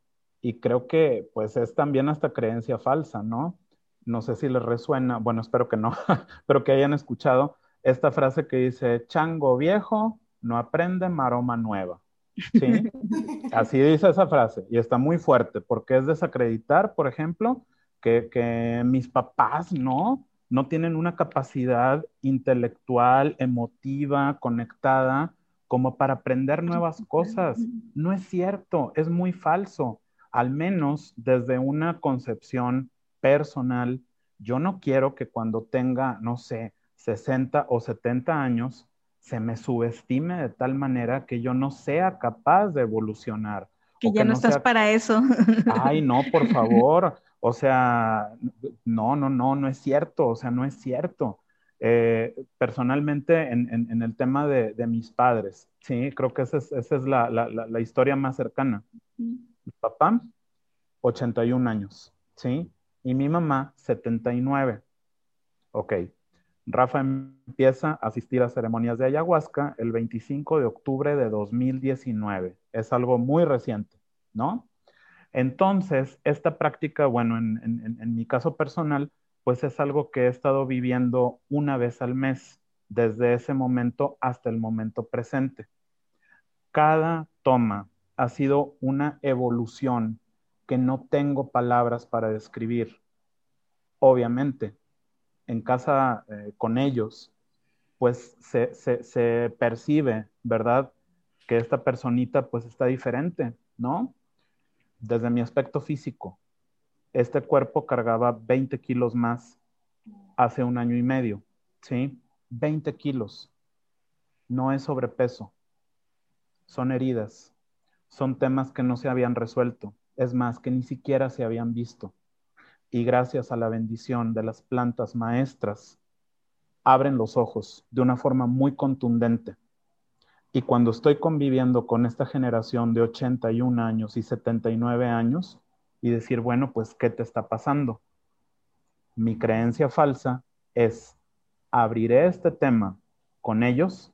y creo que pues es también hasta creencia falsa, ¿no? No sé si les resuena, bueno, espero que no, pero que hayan escuchado esta frase que dice, chango viejo no aprende maroma nueva. ¿Sí? Así dice esa frase y está muy fuerte porque es desacreditar, por ejemplo, que, mis papás, ¿no? No tienen una capacidad intelectual, emotiva, conectada como para aprender nuevas cosas. No es cierto, es muy falso. Al menos desde una concepción personal, yo no quiero que cuando tenga, no sé, 60 o 70 años, se me subestime de tal manera que yo no sea capaz de evolucionar. Que ya no, estás para eso. Ay, no, por favor. O sea, no, no, no, no es cierto. O sea, no es cierto. Eh, personalmente, en, el tema de, mis padres, sí, creo que esa es, esa es la, la, historia más cercana. Mi papá, 81 años, ¿sí? Y mi mamá, 79. Ok. Rafa empieza a asistir a ceremonias de ayahuasca el 25 de octubre de 2019. Es algo muy reciente, ¿no? Entonces, esta práctica, bueno, en, mi caso personal, pues es algo que he estado viviendo una vez al mes, desde ese momento hasta el momento presente. Cada toma ha sido una evolución que no tengo palabras para describir. Obviamente, en casa eh, con ellos, pues se, percibe, ¿verdad? Que esta personita pues está diferente, ¿no? Desde mi aspecto físico, este cuerpo cargaba 20 kilos más hace un año y medio, ¿sí? 20 kilos. No es sobrepeso, son heridas, son temas que no se habían resuelto, es más, que ni siquiera se habían visto y gracias a la bendición de las plantas maestras, abren los ojos de una forma muy contundente. Y cuando estoy conviviendo con esta generación de 81 años y 79 años y decir, bueno, pues, ¿qué te está pasando? Mi creencia falsa es, abriré este tema con ellos,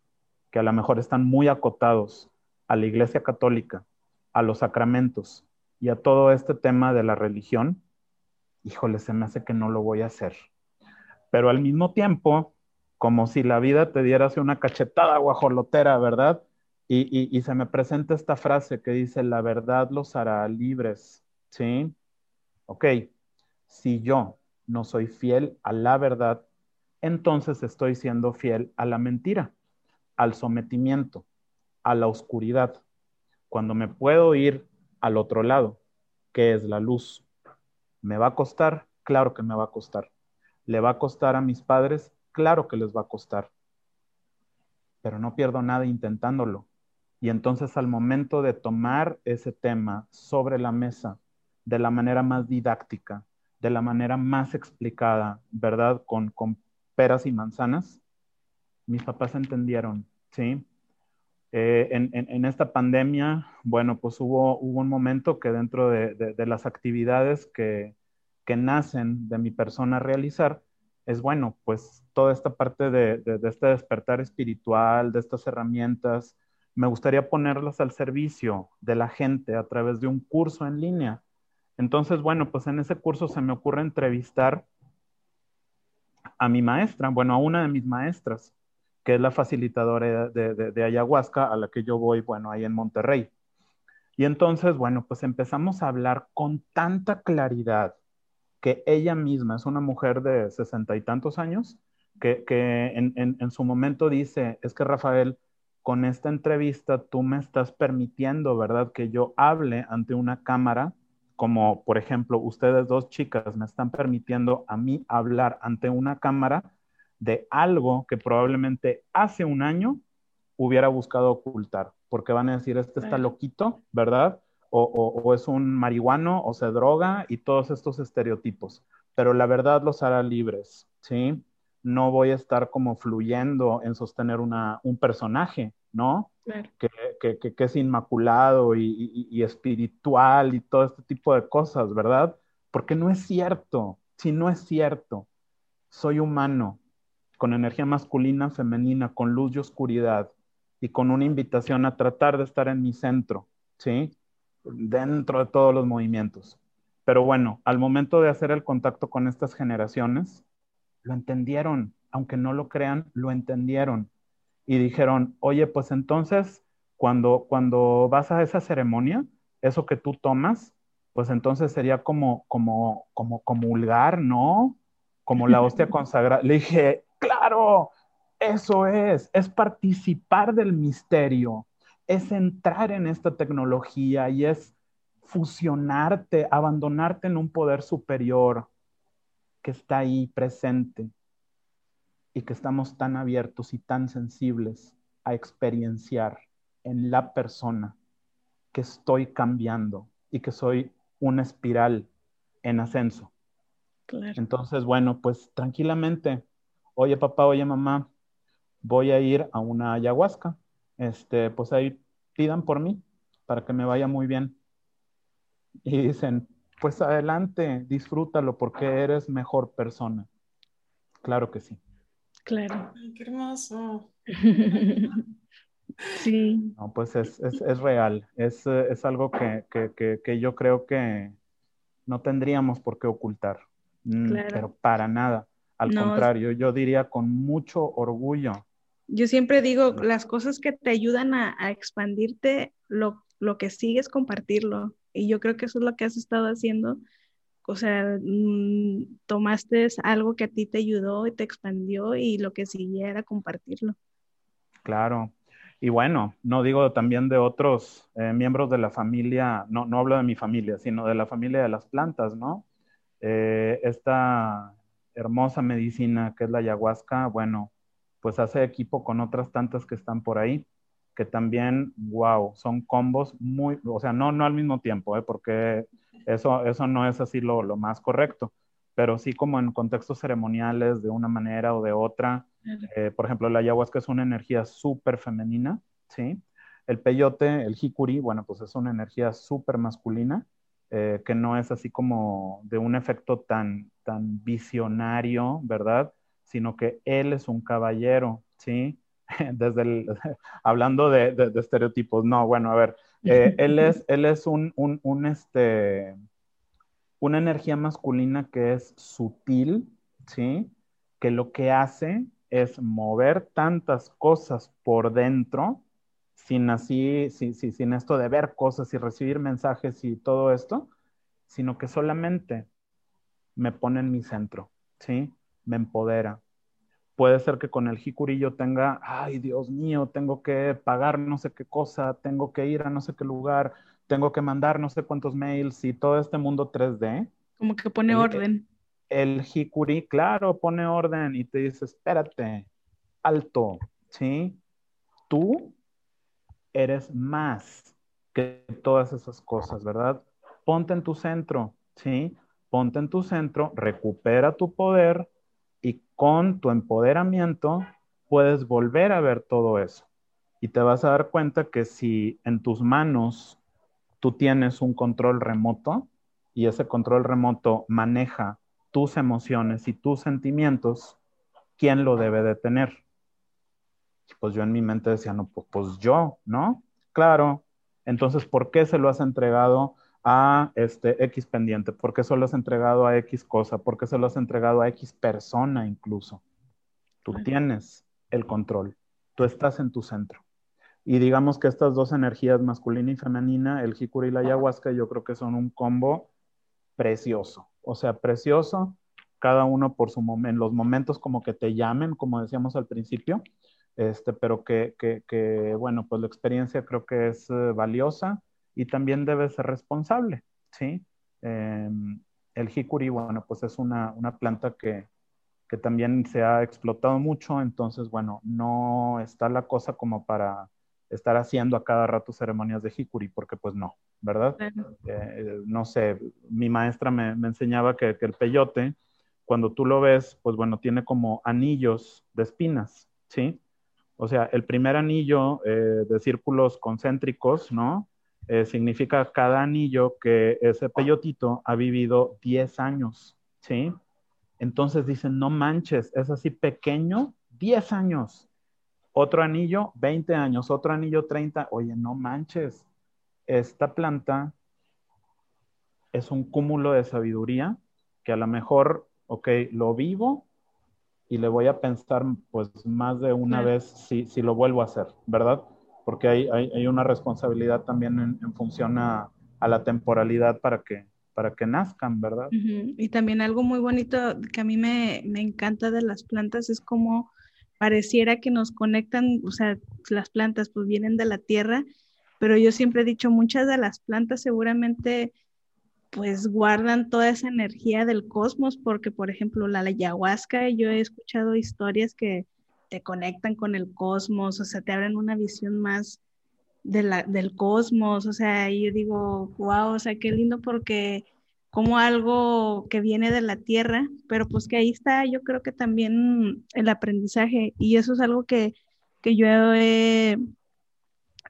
que a lo mejor están muy acotados a la Iglesia Católica, a los sacramentos y a todo este tema de la religión, híjole, se me hace que no lo voy a hacer. Pero al mismo tiempo, como si la vida te diera una cachetada guajolotera, ¿verdad? Y, y, se me presenta esta frase que dice, la verdad los hará libres, ¿sí? Ok, si yo no soy fiel a la verdad, entonces estoy siendo fiel a la mentira, al sometimiento, a la oscuridad, cuando me puedo ir al otro lado, que es la luz. ¿Me va a costar? Claro que me va a costar. ¿Le va a costar a mis padres? Claro que les va a costar. Pero no pierdo nada intentándolo. Y entonces al momento de tomar ese tema sobre la mesa de la manera más didáctica, de la manera más explicada, ¿verdad? Con, peras y manzanas, mis papás entendieron, ¿sí? Eh, en, esta pandemia, bueno, pues hubo, hubo un momento que dentro de, las actividades que, nacen de mi persona realizar, es bueno, pues toda esta parte de, este despertar espiritual, de estas herramientas, me gustaría ponerlas al servicio de la gente a través de un curso en línea. Entonces, bueno, pues en ese curso se me ocurre entrevistar a mi maestra, bueno, a una de mis maestras, que es la facilitadora de, ayahuasca a la que yo voy, bueno, ahí en Monterrey. Y entonces, bueno, pues empezamos a hablar con tanta claridad que ella misma es una mujer de sesenta y tantos años, que, en, en, su momento dice, es que Rafael, con esta entrevista tú me estás permitiendo, ¿verdad? Que yo hable ante una cámara, como por ejemplo ustedes dos chicas me están permitiendo a mí hablar ante una cámara de algo que probablemente hace un año hubiera buscado ocultar, porque van a decir, este está loquito, ¿verdad? O, es un marihuano o se droga y todos estos estereotipos, pero la verdad los hará libres, ¿sí? No voy a estar como fluyendo en sostener una, un personaje, ¿no? Que, que, es inmaculado y, y espiritual y todo este tipo de cosas, ¿verdad? Porque no es cierto, si no es cierto, soy humano, con energía masculina, femenina, con luz y oscuridad, y con una invitación a tratar de estar en mi centro, ¿sí? Dentro de todos los movimientos. Pero bueno, al momento de hacer el contacto con estas generaciones, lo entendieron, aunque no lo crean, lo entendieron. Y dijeron, oye, pues entonces, cuando, cuando vas a esa ceremonia, eso que tú tomas, pues entonces sería como, como, como comulgar, ¿no? Como la hostia consagrada. Le dije, claro, Eso es, es participar del misterio, es entrar en esta tecnología y es fusionarte, abandonarte en un poder superior que está ahí presente y que estamos tan abiertos y tan sensibles a experienciar en la persona que estoy cambiando y que soy una espiral en ascenso. Entonces, bueno, pues tranquilamente, oye papá, oye mamá, voy a ir a una ayahuasca. Este, pues ahí pidan por mí para que me vaya muy bien. Y dicen, pues adelante, disfrútalo porque eres mejor persona. Claro que sí. Claro. qué hermoso. sí. No, pues es, real. Es, algo que, yo creo que no tendríamos por qué ocultar. Mm, pero para nada. Al contrario, yo diría con mucho orgullo. Yo siempre digo, las cosas que te ayudan a, expandirte, lo, lo que sigues compartirlo. Y yo creo que eso es lo que has estado haciendo o sea, mm, tomaste algo que a ti te ayudó y te expandió y lo que siguiera era compartirlo. Claro. Y bueno, no digo también de otros eh, miembros de la familia, no, no hablo de mi familia, sino de la familia de las plantas, ¿no? Eh, esta hermosa medicina que es la ayahuasca, bueno, pues hace equipo con otras tantas que están por ahí, que también, wow, son combos muy, o sea, no, no al mismo tiempo, ¿eh? porque eso, eso no es así lo, más correcto, pero sí como en contextos ceremoniales de una manera o de otra. Eh, por ejemplo, la ayahuasca es una energía súper femenina, ¿sí? El peyote, el jicuri, bueno, pues es una energía súper masculina, eh, que no es así como de un efecto tan, tan visionario, ¿verdad? Sino que él es un caballero, ¿sí? Desde el, hablando de, de estereotipos, no, bueno, a ver, eh, él es, él es un, un, este, una energía masculina que es sutil, ¿sí? Que lo que hace es mover tantas cosas por dentro, sin así, sin esto de ver cosas y recibir mensajes y todo esto, sino que solamente me pone en mi centro, ¿sí? Me empodera, puede ser que con el Hikuri yo tenga, ay Dios mío, tengo que pagar no sé qué cosa, tengo que ir a no sé qué lugar, tengo que mandar no sé cuántos mails y todo este mundo 3D. Como que pone orden. El Hikuri, claro, pone orden y te dice, espérate, alto, ¿sí? Tú eres más que todas esas cosas, ¿verdad? Ponte en tu centro, ¿sí? Ponte en tu centro, recupera tu poder, y con tu empoderamiento puedes volver a ver todo eso. Y te vas a dar cuenta que si en tus manos tú tienes un control remoto y ese control remoto maneja tus emociones y tus sentimientos, ¿quién lo debe de tener? Pues yo en mi mente decía, no, pues, pues yo, ¿no? Claro. Entonces, ¿por qué se lo has entregado a este X pendiente? ¿Por qué solo has entregado a X cosa? ¿Por qué solo has entregado a X persona incluso? Tú tienes el control, tú estás en tu centro. Y digamos que estas dos energías, masculina y femenina, el Hikuri y la ayahuasca, yo creo que son un combo precioso. O sea, precioso, cada uno por su momento, en los momentos como que te llamen, como decíamos al principio, este, pero que, que, que bueno, pues la experiencia creo que es eh, valiosa y también debe ser responsable, ¿sí? Em, el jicuri, bueno, pues es una, planta que, también se ha explotado mucho, entonces, bueno, no está la cosa como para estar haciendo a cada rato ceremonias de jicuri, porque pues no, ¿verdad? Eh, no sé, mi maestra me, enseñaba que, el peyote, cuando tú lo ves, pues bueno, tiene como anillos de espinas, ¿sí? O sea, el primer anillo eh, de círculos concéntricos, ¿no? Eh, significa cada anillo que ese peyotito ha vivido 10 años, ¿sí? Entonces dicen, no manches, es así pequeño, 10 años. Otro anillo, 20 años, otro anillo, 30. Oye, no manches, esta planta es un cúmulo de sabiduría que a lo mejor, ok, lo vivo y le voy a pensar pues más de una vez si, si lo vuelvo a hacer, ¿verdad? porque hay, hay, una responsabilidad también en, función a, a, la temporalidad para que, para que nazcan, ¿verdad? Y también algo muy bonito que a mí me, me, encanta de las plantas es como pareciera que nos conectan, o sea, las plantas pues vienen de la tierra, pero yo siempre he dicho, muchas de las plantas seguramente pues guardan toda esa energía del cosmos, porque por ejemplo la ayahuasca, yo he escuchado historias que te conectan con el cosmos, o sea, te abren una visión más de del cosmos, o sea, yo digo, wow, o sea, qué lindo porque como algo que viene de la tierra, pero pues que ahí está, yo creo que también el aprendizaje, y eso es algo que, que yo he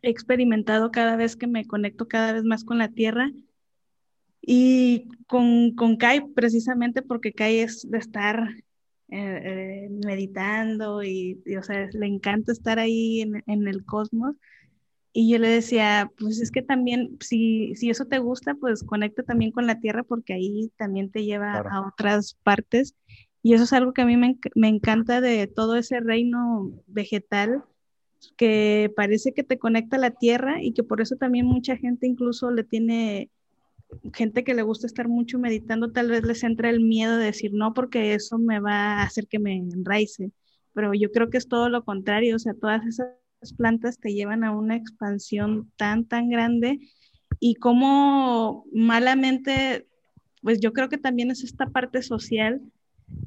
experimentado cada vez que me conecto cada vez más con la tierra, y con, con Kai, precisamente porque Kai es de estar eh, eh, meditando y, o sea, le encanta estar ahí en, en, el cosmos. Y yo le decía, pues es que también, si, si eso te gusta, pues conecta también con la tierra porque ahí también te lleva a otras partes. Y eso es algo que a mí me, me encanta de todo ese reino vegetal, que parece que te conecta a la tierra y que por eso también mucha gente incluso le tiene gente que le gusta estar mucho meditando, tal vez les entra el miedo de decir no, porque eso me va a hacer que me enraice. Pero yo creo que es todo lo contrario, o sea, todas esas plantas te llevan a una expansión tan, tan grande y como malamente, pues yo creo que también es esta parte social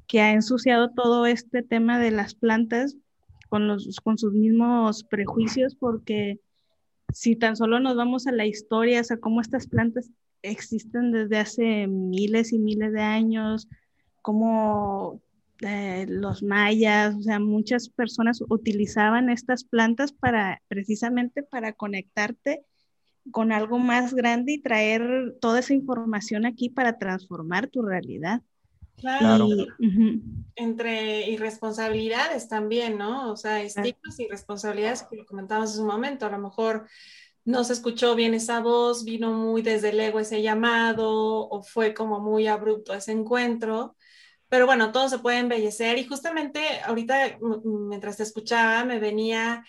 que ha ensuciado todo este tema de las plantas con, los, con sus mismos prejuicios, porque si tan solo nos vamos a la historia, o sea, cómo estas plantas existen desde hace miles y miles de años, como eh, los mayas, o sea, muchas personas utilizaban estas plantas para precisamente para conectarte con algo más grande y traer toda esa información aquí para transformar tu realidad. Claro. Entre irresponsabilidades también, ¿no? O sea, estigmas y responsabilidades que lo comentábamos en un momento. A lo mejor no se escuchó bien esa voz, vino muy desde el ego ese llamado o fue como muy abrupto ese encuentro. Pero bueno, todo se puede embellecer y justamente ahorita mientras te escuchaba me venía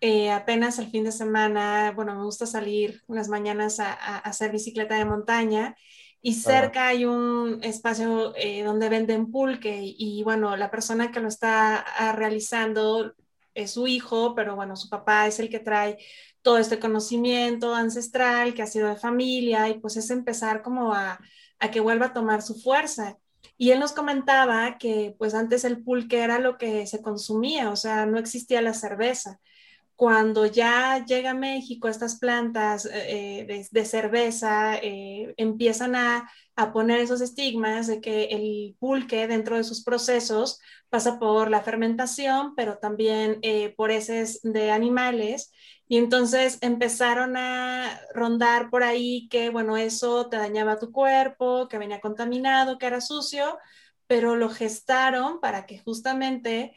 eh, apenas el fin de semana, bueno, me gusta salir unas mañanas a, hacer bicicleta de montaña y cerca hay un espacio eh, donde venden pulque y, bueno, la persona que lo está ah, realizando es su hijo, pero bueno, su papá es el que trae todo este conocimiento ancestral que ha sido de familia y pues es empezar como a, que vuelva a tomar su fuerza. Y él nos comentaba que pues antes el pulque era lo que se consumía, o sea, no existía la cerveza. Cuando ya llega a México estas plantas eh, de, cerveza, eh, empiezan a, poner esos estigmas de que el pulque dentro de sus procesos pasa por la fermentación, pero también eh, por heces de animales y entonces empezaron a rondar por ahí que, bueno, eso te dañaba tu cuerpo, que venía contaminado, que era sucio, pero lo gestaron para que justamente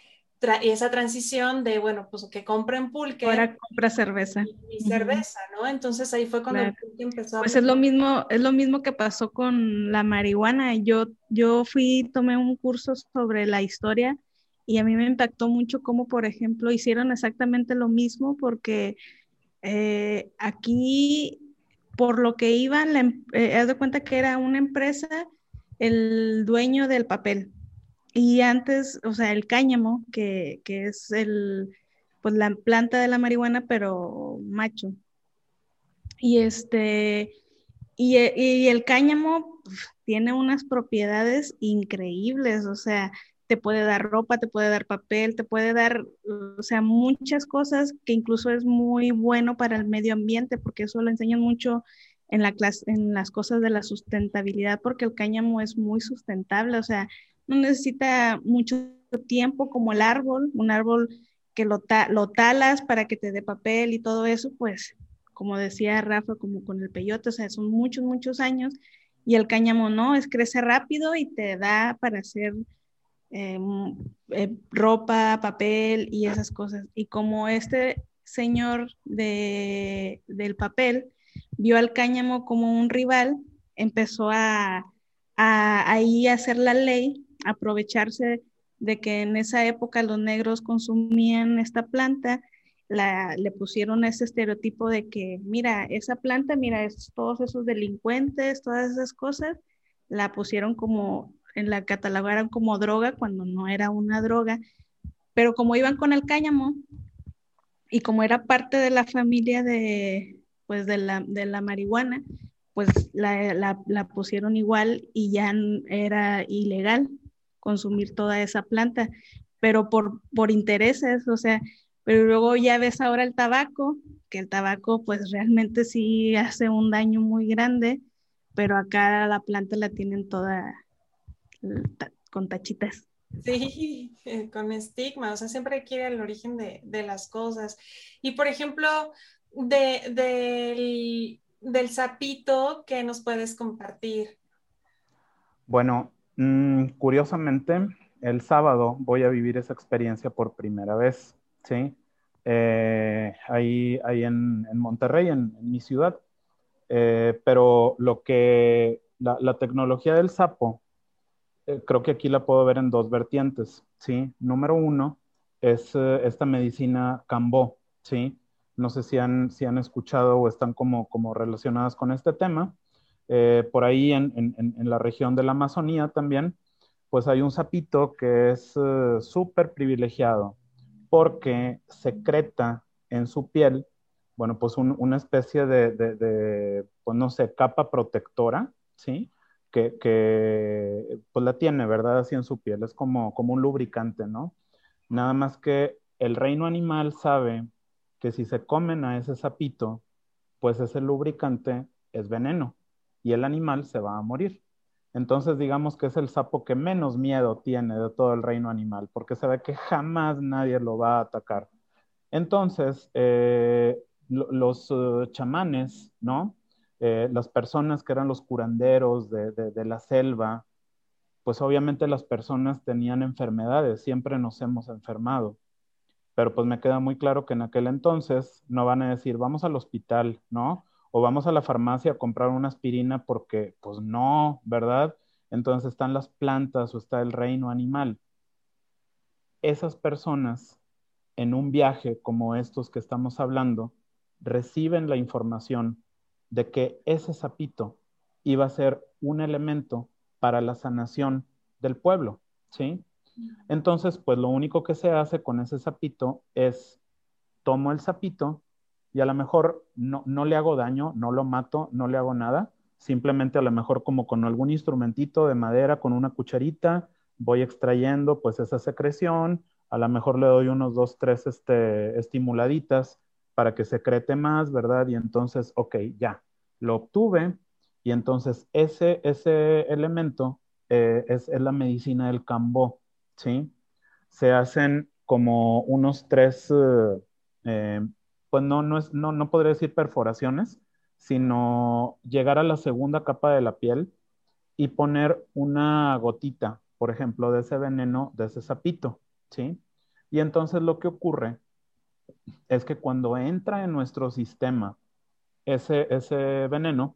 esa transición de, bueno, pues que compren pulque. Ahora compra cerveza. Y, cerveza, ¿no? Entonces ahí fue cuando el pulque empezó Pues es lo mismo, es lo mismo que pasó con la marihuana. Yo, yo fui, tomé un curso sobre la historia y a mí me impactó mucho cómo, por ejemplo, hicieron exactamente lo mismo porque eh, aquí, por lo que iban, em, eh, haz de cuenta que era una empresa, el dueño del papel. Y antes, o sea, el cáñamo, que, que es el, pues la planta de la marihuana, pero macho. Y este, y, y el cáñamo tiene unas propiedades increíbles, o sea, te puede dar ropa, te puede dar papel, te puede dar, o sea, muchas cosas que incluso es muy bueno para el medio ambiente, porque eso lo enseñan mucho en, la clase, en las cosas de la sustentabilidad, porque el cáñamo es muy sustentable, o sea, no necesita mucho tiempo como el árbol, un árbol que lo, lo talas para que te dé papel y todo eso, pues, como decía Rafa, como con el peyote, o sea, son muchos, muchos años, y el cáñamo no, es crece rápido y te da para hacer eh, eh, ropa, papel y esas cosas. Y como este señor de, del papel vio al cáñamo como un rival, empezó a, ahí hacer la ley, aprovecharse de que en esa época los negros consumían esta planta, la, le pusieron ese estereotipo de que, mira, esa planta, mira, todos esos delincuentes, todas esas cosas, la pusieron como la catalogaron como droga cuando no era una droga. pero como iban con el cáñamo y como era parte de la familia de, pues de la, de la marihuana, pues la, la, pusieron igual y ya era ilegal consumir toda esa planta, pero por, por intereses, o sea, pero luego ya ves ahora el tabaco, que el tabaco pues realmente sí hace un daño muy grande, pero acá la planta la tienen toda con tachitas. Sí, con estigma, o sea, siempre hay que ir al origen de, de las cosas. Y por ejemplo, de, del, del sapito que nos puedes compartir. Bueno, mm, curiosamente, el sábado voy a vivir esa experiencia por primera vez, ¿sí? Eh, ahí, ahí en, Monterrey, en, mi ciudad. Eh, pero lo que la, la tecnología del sapo eh, creo que aquí la puedo ver en dos vertientes, ¿sí? Número uno es eh, esta medicina Cambó, ¿sí? No sé si han, si han escuchado o están como, como relacionadas con este tema. Eh, por ahí en, en, la región de la Amazonía también, pues hay un sapito que es súper privilegiado porque secreta en su piel, bueno, pues una especie de, de, de, pues no sé, capa protectora, ¿sí? Que, pues la tiene, ¿verdad? Así en su piel, es como, como un lubricante, ¿no? Nada más que el reino animal sabe que si se comen a ese sapito, pues ese lubricante es veneno y el animal se va a morir. Entonces digamos que es el sapo que menos miedo tiene de todo el reino animal, porque se ve que jamás nadie lo va a atacar. Entonces, eh, los uh, chamanes, ¿no? Eh, las personas que eran los curanderos de, la selva, pues obviamente las personas tenían enfermedades, siempre nos hemos enfermado. Pero pues me queda muy claro que en aquel entonces no van a decir, vamos al hospital, ¿no? O vamos a la farmacia a comprar una aspirina porque, pues no, ¿verdad? Entonces están las plantas o está el reino animal. Esas personas en un viaje como estos que estamos hablando, reciben la información de que ese sapito iba a ser un elemento para la sanación del pueblo, ¿sí? Entonces, pues lo único que se hace con ese sapito es tomo el sapito y a lo mejor no, no le hago daño, no lo mato, no le hago nada, simplemente a lo mejor como con algún instrumentito de madera, con una cucharita, voy extrayendo pues esa secreción, a lo mejor le doy unos dos, tres este, estimuladitas para que secrete más, ¿verdad? Y entonces, ok, ya, lo obtuve y entonces ese, ese elemento eh, es, la medicina del cambó, ¿sí? Se hacen como unos tres, eh, eh, pues no, no, es, no, no podría decir perforaciones, sino llegar a la segunda capa de la piel y poner una gotita, por ejemplo, de ese veneno, de ese sapito, ¿sí? Y entonces lo que ocurre es que cuando entra en nuestro sistema ese, ese veneno,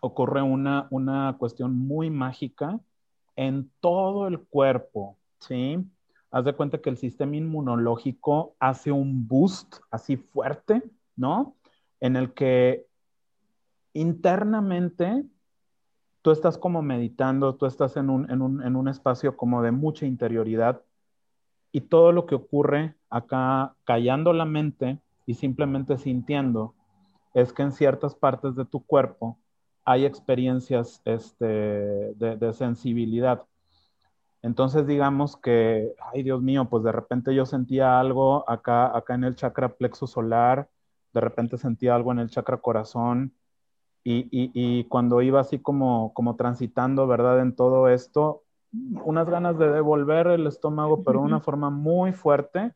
ocurre una, una cuestión muy mágica en todo el cuerpo, ¿sí? Haz de cuenta que el sistema inmunológico hace un boost así fuerte, ¿no? En el que internamente tú estás como meditando, tú estás en un, en un, en un espacio como de mucha interioridad y todo lo que ocurre acá callando la mente y simplemente sintiendo es que en ciertas partes de tu cuerpo hay experiencias este, de, sensibilidad. Entonces digamos que, ay Dios mío, pues de repente yo sentía algo acá, acá en el chakra plexo solar, de repente sentía algo en el chakra corazón y, cuando iba así como, como transitando, ¿verdad? En todo esto, unas ganas de devolver el estómago, pero de una forma muy fuerte.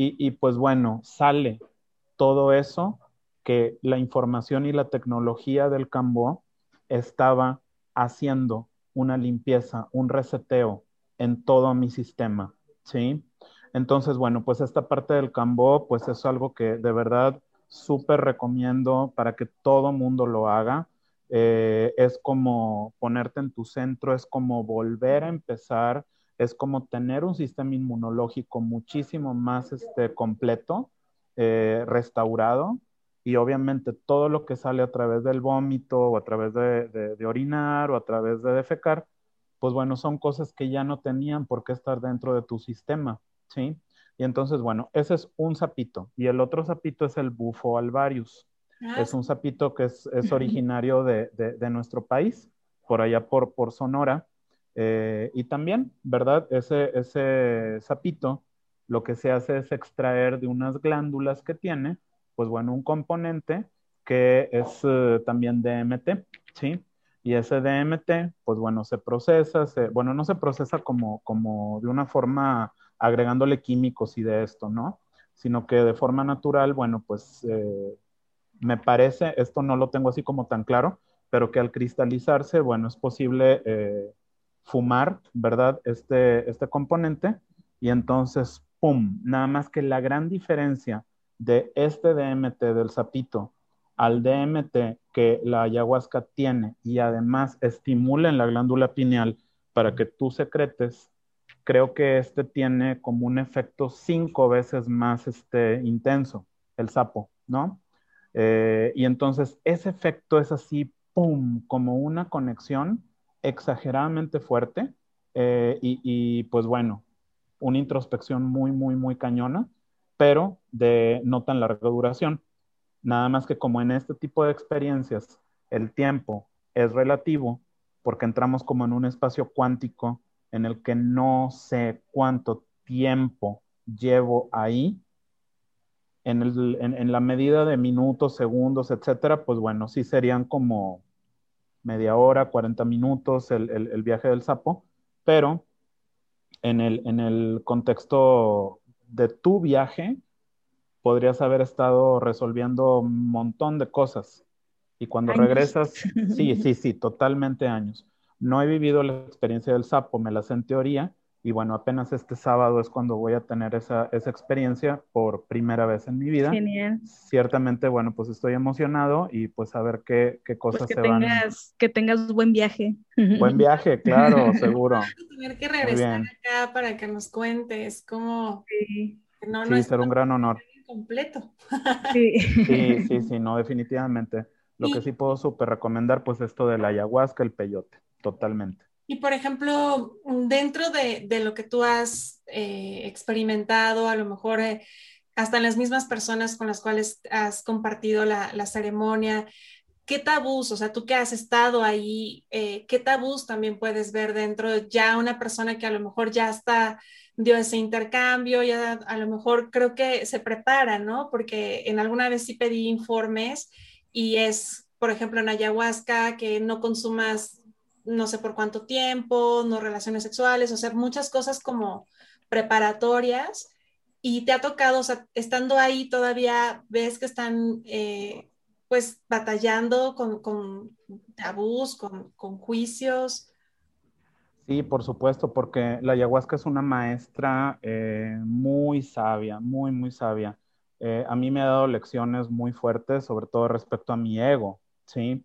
Y, pues bueno, sale todo eso que la información y la tecnología del Cambó estaba haciendo una limpieza, un reseteo en todo mi sistema, ¿sí? Entonces, bueno, pues esta parte del Cambó, pues es algo que de verdad súper recomiendo para que todo mundo lo haga. Eh, es como ponerte en tu centro, es como volver a empezar, es como tener un sistema inmunológico muchísimo más este, completo, eh, restaurado. Y obviamente todo lo que sale a través del vómito o a través de, de orinar o a través de defecar, pues bueno, son cosas que ya no tenían por qué estar dentro de tu sistema. ¿sí? Y entonces, bueno, ese es un sapito. Y el otro sapito es el bufo alvarius. Ah, es un sapito que es, originario de, nuestro país, por allá por, por Sonora. Eh, y también, ¿verdad? Ese, ese sapito lo que se hace es extraer de unas glándulas que tiene, pues bueno, un componente que es eh, también DMT, ¿sí? Y ese DMT, pues bueno, se procesa, bueno, no se procesa como, como de una forma agregándole químicos y de esto, ¿no? Sino que de forma natural, bueno, pues eh, me parece, esto no lo tengo así como tan claro, pero que al cristalizarse, bueno, es posible eh, fumar, ¿verdad? Este, este componente y entonces, ¡pum! Nada más que la gran diferencia de este DMT del sapito al DMT que la ayahuasca tiene y además estimula en la glándula pineal para que tú secretes, creo que este tiene como un efecto cinco veces más este, intenso, el sapo, ¿no? Eh, y entonces ese efecto es así, ¡pum!, como una conexión exageradamente fuerte eh, y, y, pues bueno, una introspección muy, muy, muy cañona, pero de no tan larga duración. Nada más que como en este tipo de experiencias el tiempo es relativo, porque entramos como en un espacio cuántico en el que no sé cuánto tiempo llevo ahí, en, la medida de minutos, segundos, etcétera, pues bueno, sí serían como media hora, 40 minutos el, el viaje del sapo, pero en el, en el contexto de tu viaje, podrías haber estado resolviendo un montón de cosas. Y cuando regresas, sí, sí, sí, totalmente años. No he vivido la experiencia del sapo, me la sé en teoría, y bueno, apenas este sábado es cuando voy a tener esa, esa experiencia por primera vez en mi vida. Genial. Ciertamente, bueno, pues estoy emocionado y pues a ver qué, qué pues cosas que se tengas, van. Que tengas buen viaje. Buen viaje, claro, seguro. Tener que regresar acá para que nos cuentes cómo... Sí, no, sí será un gran honor. Completo. Sí. sí, sí, sí, no, definitivamente. Lo que sí puedo súper recomendar, pues esto de la ayahuasca, el peyote, totalmente. Y por ejemplo, dentro de, lo que tú has eh, experimentado, a lo mejor eh, hasta en las mismas personas con las cuales has compartido la, ceremonia, ¿qué tabús, o sea, tú que has estado ahí, eh, qué tabús también puedes ver dentro de ya una persona que a lo mejor ya está, dio ese intercambio, ya a lo mejor creo que se prepara, ¿no? Porque en alguna vez sí pedí informes y es, por ejemplo, en ayahuasca, que no consumas no sé por cuánto tiempo, no relaciones sexuales, o sea, muchas cosas como preparatorias y te ha tocado, o sea, estando ahí todavía ves que están eh, pues batallando con, con tabús, con, juicios. Sí, por supuesto, porque la ayahuasca es una maestra eh, muy sabia, muy, muy sabia. Eh, a mí me ha dado lecciones muy fuertes, sobre todo respecto a mi ego, ¿sí?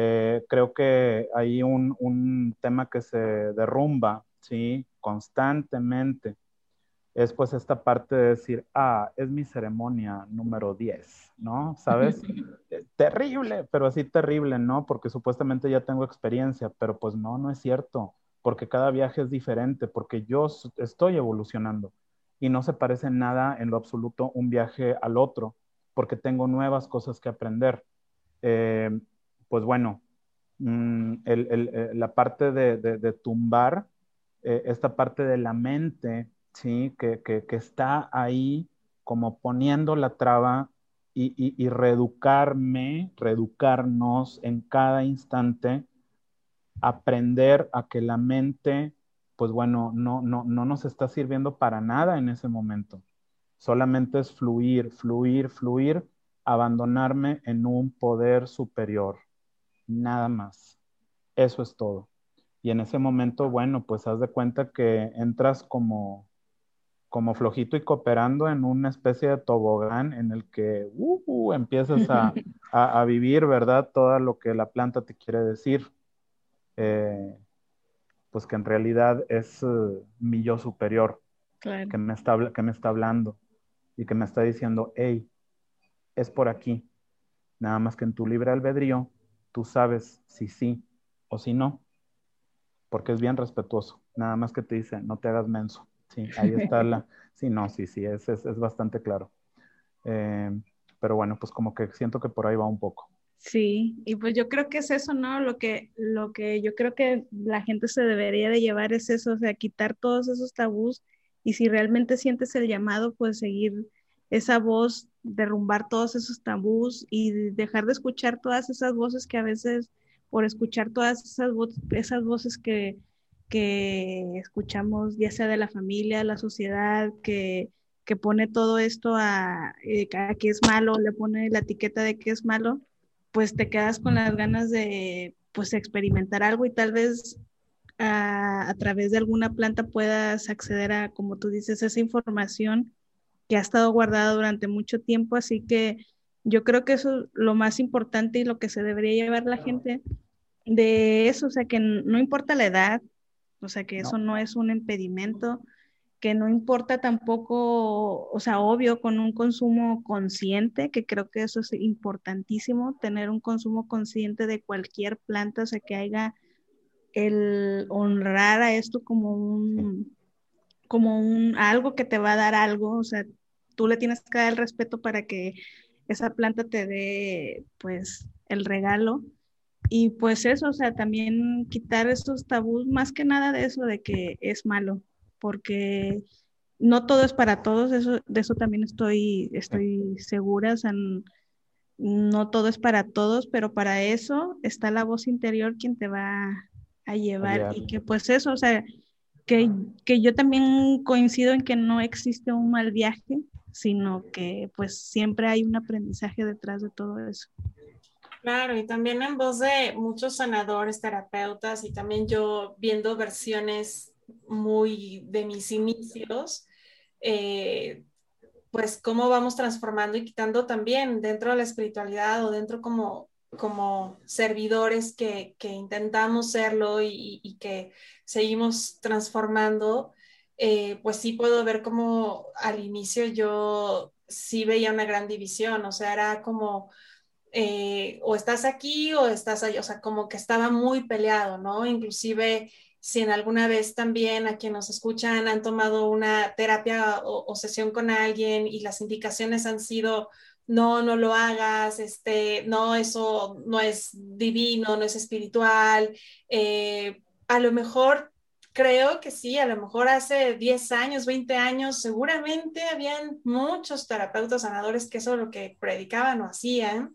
Eh, creo que hay un, tema que se derrumba, ¿sí? Constantemente. Es pues esta parte de decir, ah, es mi ceremonia número 10, ¿no? ¿Sabes? Eh, terrible, pero así terrible, ¿no? Porque supuestamente ya tengo experiencia, pero pues no, no es cierto, porque cada viaje es diferente, porque yo estoy evolucionando y no se parece nada en lo absoluto un viaje al otro, porque tengo nuevas cosas que aprender. Eh, pues bueno, mm, eh, la parte de, tumbar, eh, esta parte de la mente, ¿sí? Que, está ahí como poniendo la traba y, reeducarme, reeducarnos en cada instante, aprender a que la mente, pues bueno, no, no, no nos está sirviendo para nada en ese momento. Solamente es fluir, fluir, fluir, abandonarme en un poder superior nada más. Eso es todo. Y en ese momento, bueno, pues haz de cuenta que entras como, como flojito y cooperando en una especie de tobogán en el que uh, uh, empiezas a, vivir, ¿verdad? Todo lo que la planta te quiere decir. Eh, pues que en realidad es uh, mi yo superior que, me está, que me está hablando y que me está diciendo, hey, es por aquí. Nada más que en tu libre albedrío tú sabes si sí o si no, porque es bien respetuoso. Nada más que te dice, no te hagas menso, Sí, ahí está la... Sí, no, sí, sí, es, es, es bastante claro. Eh, pero bueno, pues como que siento que por ahí va un poco. Sí, y pues yo creo que es eso, ¿no? Lo que, lo que yo creo que la gente se debería de llevar es eso, o sea, quitar todos esos tabús y si realmente sientes el llamado, pues seguir esa voz, derrumbar todos esos tabús y dejar de escuchar todas esas voces que a veces, por escuchar todas esas, esas voces que, que escuchamos, ya sea de la familia, la sociedad, que, que pone todo esto a, eh, a que es malo, le pone la etiqueta de que es malo, pues te quedas con las ganas de pues experimentar algo y tal vez a, través de alguna planta puedas acceder a, como tú dices, esa información que ha estado guardada durante mucho tiempo. Así que yo creo que eso es lo más importante y lo que se debería llevar la gente de eso, o sea, que no importa la edad, o sea, que eso no es un impedimento, que no importa tampoco, o sea, obvio, con un consumo consciente, que creo que eso es importantísimo, tener un consumo consciente de cualquier planta, o sea, que haya el honrar a esto como un, como un, algo que te va a dar algo, o sea, tú le tienes que dar el respeto para que esa planta te dé, pues, el regalo. Y pues eso, o sea, también quitar esos tabús, más que nada de eso de que es malo, porque no todo es para todos, eso, de eso también estoy, estoy segura, o sea, no todo es para todos, pero para eso está la voz interior quien te va a llevar y que pues eso, o sea, que, que, yo también coincido en que no existe un mal viaje, sino que pues siempre hay un aprendizaje detrás de todo eso. Claro, y también en voz de muchos sanadores, terapeutas y también yo viendo versiones muy de mis inicios, eh, pues cómo vamos transformando y quitando también dentro de la espiritualidad o dentro como, como servidores que, que intentamos serlo y, y, que seguimos transformando, eh, pues sí puedo ver como al inicio yo sí veía una gran división, o sea, era como... Eh, o estás aquí o estás ahí, o sea, como que estaba muy peleado, ¿no? Inclusive si en alguna vez también a quienes nos escuchan han tomado una terapia o, sesión con alguien y las indicaciones han sido no, no lo hagas, este, no, eso no es divino, no es espiritual. Eh, a lo mejor creo que sí, a lo mejor hace 10 años, 20 años, seguramente habían muchos terapeutas sanadores que eso es lo que predicaban o hacían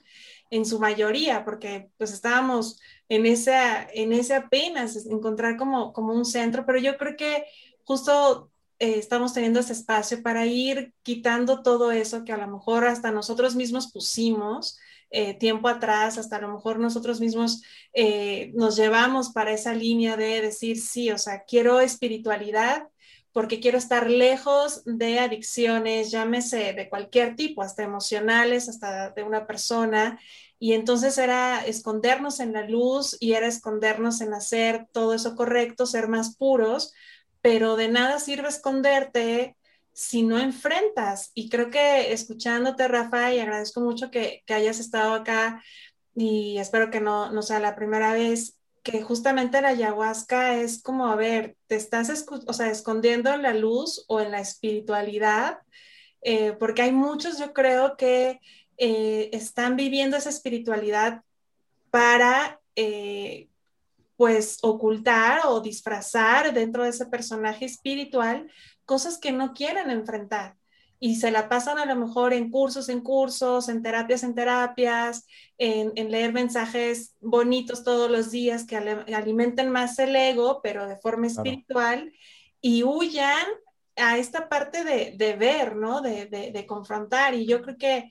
en su mayoría, porque pues estábamos en, esa, en ese apenas encontrar como, como un centro, pero yo creo que justo eh, estamos teniendo ese espacio para ir quitando todo eso que a lo mejor hasta nosotros mismos pusimos eh, tiempo atrás, hasta a lo mejor nosotros mismos eh, nos llevamos para esa línea de decir, sí, o sea, quiero espiritualidad porque quiero estar lejos de adicciones, llámese de cualquier tipo, hasta emocionales, hasta de una persona, y entonces era escondernos en la luz y era escondernos en hacer todo eso correcto, ser más puros, pero de nada sirve esconderte si no enfrentas. Y creo que escuchándote, Rafa, y agradezco mucho que, hayas estado acá y espero que no, no sea la primera vez, que justamente la ayahuasca es como, a ver, te estás o sea, escondiendo en la luz o en la espiritualidad, eh, porque hay muchos, yo creo que eh, están viviendo esa espiritualidad para, eh, pues, ocultar o disfrazar dentro de ese personaje espiritual cosas que no quieren enfrentar. Y se la pasan a lo mejor en cursos, en cursos, en terapias, en terapias, en, leer mensajes bonitos todos los días que alimenten más el ego, pero de forma espiritual, y huyan a esta parte de, ver, ¿no? De, de, confrontar. Y yo creo que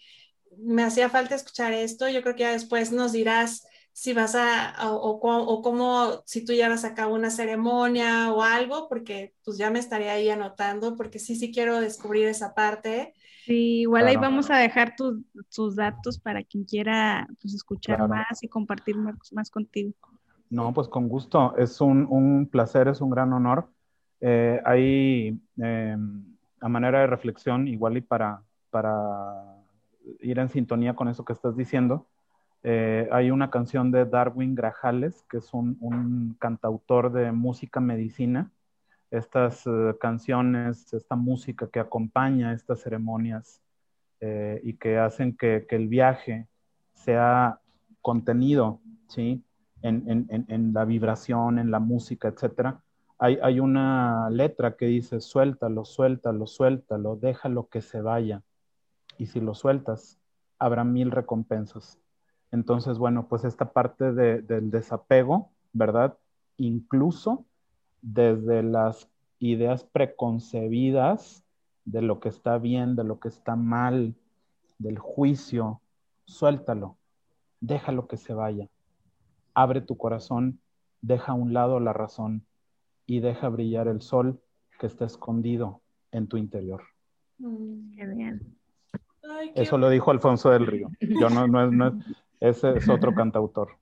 me hacía falta escuchar esto. Yo creo que ya después nos dirás si vas a, o, o, cómo, si tú llevas a cabo una ceremonia o algo, porque pues ya me estaría ahí anotando, porque sí, sí quiero descubrir esa parte. Sí, igual ahí vamos a dejar tus datos para quien quiera pues, escuchar más y compartir más, contigo. No, pues con gusto. Es un, un placer, es un gran honor. Eh, ahí, eh, a manera de reflexión, igual y para, para ir en sintonía con eso que estás diciendo, eh, hay una canción de Darwin Grajales, que es un, cantautor de música medicina, estas eh, canciones, esta música que acompaña estas ceremonias eh, y que hacen que, el viaje sea contenido, ¿sí? En, la vibración, en la música, etc. Hay, hay, una letra que dice, suéltalo, suéltalo, suéltalo, déjalo que se vaya. Y si lo sueltas, habrá mil recompensas. Entonces, bueno, pues esta parte del desapego, ¿verdad? Incluso desde las ideas preconcebidas de lo que está bien, de lo que está mal, del juicio, suéltalo, déjalo que se vaya. Abre tu corazón, deja a un lado la razón y deja brillar el sol que está escondido en tu interior. Mm, qué bien. Eso lo dijo Alfonso del Río. Yo no, no, no, ese es otro cantautor.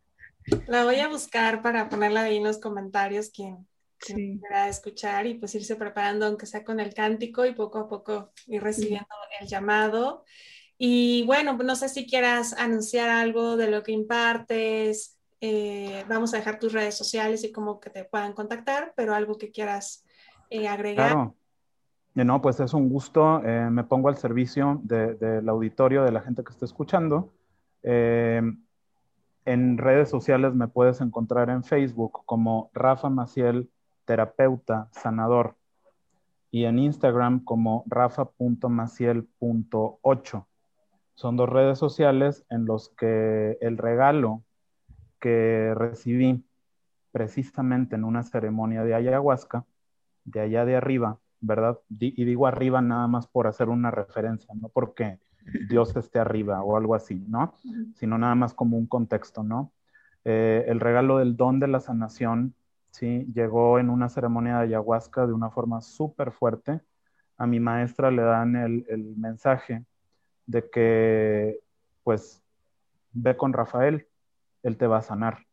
La voy a buscar para ponerla ahí en los comentarios quien, quiera escuchar y pues irse preparando, aunque sea con el cántico y poco a poco ir recibiendo el llamado. Y bueno, no sé si quieras anunciar algo de lo que impartes. Eh, vamos a dejar tus redes sociales y cómo que te puedan contactar, pero algo que quieras eh, agregar. Claro. No, pues es un gusto. Eh, me pongo al servicio del auditorio, de la gente que está escuchando. Eh, en redes sociales me puedes encontrar en Facebook como Rafa Maciel, terapeuta, sanador, y en Instagram como rafa.maciel.8. Son dos redes sociales en los que el regalo que recibí precisamente en una ceremonia de ayahuasca, de allá de arriba, ¿verdad? Y digo arriba nada más por hacer una referencia, no porque Dios esté arriba o algo así, ¿no? Sino nada más como un contexto, ¿no? Eh, el regalo del don de la sanación, ¿sí? Llegó en una ceremonia de ayahuasca de una forma súper fuerte. A mi maestra le dan el, el mensaje de que, pues, ve con Rafael, él te va a sanar.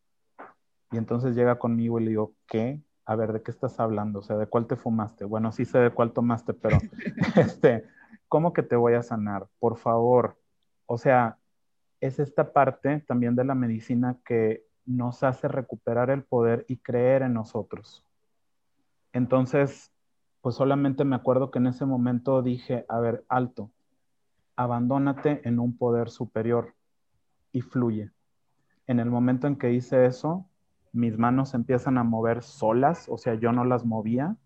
Y entonces llega conmigo y le digo, ¿qué? A ver, ¿de qué estás hablando? O sea, ¿de cuál te fumaste? Bueno, sí sé de cuál tomaste, pero este, ¿cómo que te voy a sanar? Por favor. O sea, es esta parte también de la medicina que nos hace recuperar el poder y creer en nosotros. Entonces, pues solamente me acuerdo que en ese momento dije, a ver, alto, abandónate en un poder superior y fluye. En el momento en que hice eso, mis manos empiezan a mover solas, o sea, yo no las movía,